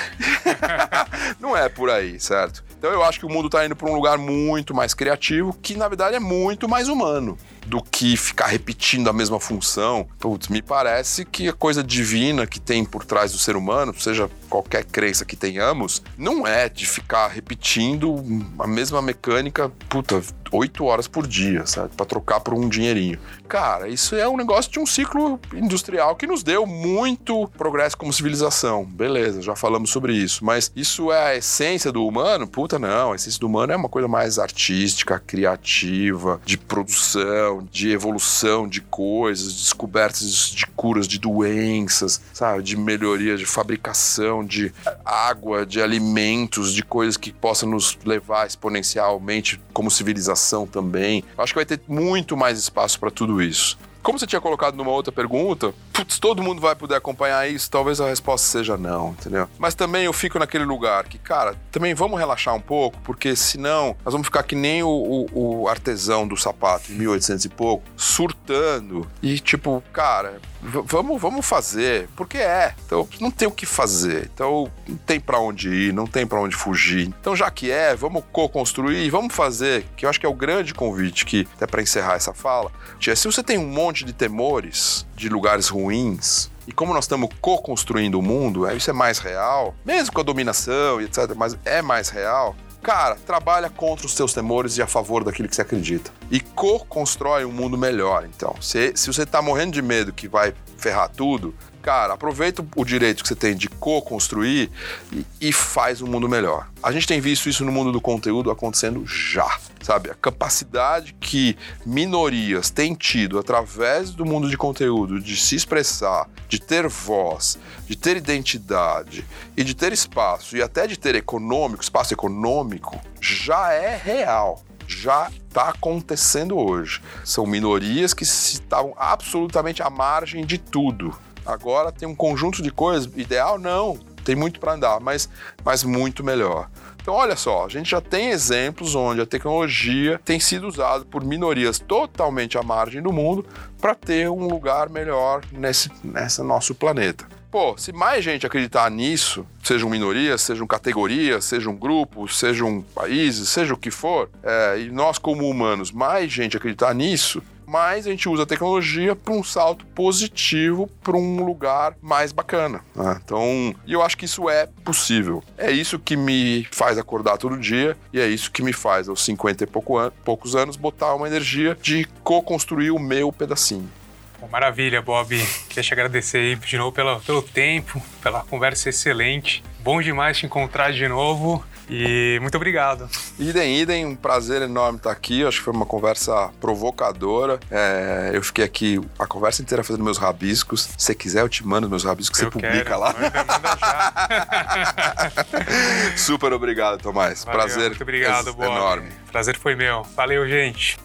Speaker 3: [LAUGHS] não é por aí, certo? Então eu acho que o mundo está indo para um lugar muito mais criativo, que na verdade é muito mais humano do que ficar repetindo a mesma função. Putz, me parece que a coisa divina que tem por trás do ser humano, seja qualquer crença que tenhamos, não é de ficar repetindo a mesma mecânica, puta, oito horas por dia, sabe? Pra trocar por um dinheirinho. Cara, isso é um negócio de um ciclo industrial que nos deu muito progresso como civilização. Beleza, já falamos sobre isso. Mas isso é a essência do humano? Puta, não. A essência do humano é uma coisa mais artística, criativa, de produção, de evolução de coisas, descobertas de curas de doenças, sabe? De melhoria de fabricação de água, de alimentos, de coisas que possam nos levar exponencialmente como civilização também. Acho que vai ter muito mais espaço para tudo isso. Como você tinha colocado numa outra pergunta, putz, todo mundo vai poder acompanhar isso? Talvez a resposta seja não, entendeu? Mas também eu fico naquele lugar que, cara, também vamos relaxar um pouco, porque senão nós vamos ficar que nem o, o, o artesão do sapato em 1800 e pouco, surtando e tipo, cara, vamos, vamos fazer, porque é. Então não tem o que fazer. Então não tem para onde ir, não tem para onde fugir. Então já que é, vamos co-construir, vamos fazer, que eu acho que é o grande convite que até para encerrar essa fala, é se você tem um monte monte de temores de lugares ruins. E como nós estamos co-construindo o mundo, isso é mais real, mesmo com a dominação e etc., mas é mais real. Cara, trabalha contra os seus temores e a favor daquilo que você acredita. E co-constrói um mundo melhor, então. Se, se você está morrendo de medo que vai ferrar tudo, cara, aproveita o direito que você tem de co-construir e, e, faz um mundo melhor. A gente tem visto isso no mundo do conteúdo acontecendo já sabe? A capacidade que minorias têm tido através do mundo de conteúdo de se expressar, de ter voz, de ter identidade e de ter espaço e até de ter econômico, espaço econômico, já é real. Já está acontecendo hoje. São minorias que estavam absolutamente à margem de tudo. Agora tem um conjunto de coisas. Ideal, não. Tem muito para andar, mas, mas muito melhor. Então, olha só, a gente já tem exemplos onde a tecnologia tem sido usada por minorias totalmente à margem do mundo para ter um lugar melhor nesse, nesse nosso planeta. Pô, se mais gente acreditar nisso, sejam minorias, sejam categorias, sejam grupos, sejam países, seja o que for, é, e nós como humanos, mais gente acreditar nisso, mas a gente usa a tecnologia para um salto positivo para um lugar mais bacana. Né? Então, e eu acho que isso é possível. É isso que me faz acordar todo dia e é isso que me faz, aos 50 e pouco an poucos anos, botar uma energia de co-construir o meu pedacinho.
Speaker 2: Maravilha, Bob. Queria te agradecer aí de novo pelo, pelo tempo, pela conversa excelente. Bom demais te encontrar de novo. E muito obrigado.
Speaker 3: Idem, idem, um prazer enorme estar aqui. Acho que foi uma conversa provocadora. É, eu fiquei aqui a conversa inteira fazendo meus rabiscos. Se você quiser, eu te mando meus rabiscos, eu você quero. publica lá. Manda, manda já. [LAUGHS] Super obrigado, Tomás.
Speaker 2: Valeu,
Speaker 3: prazer.
Speaker 2: Muito obrigado, Bob. Enorme. Prazer foi meu. Valeu, gente.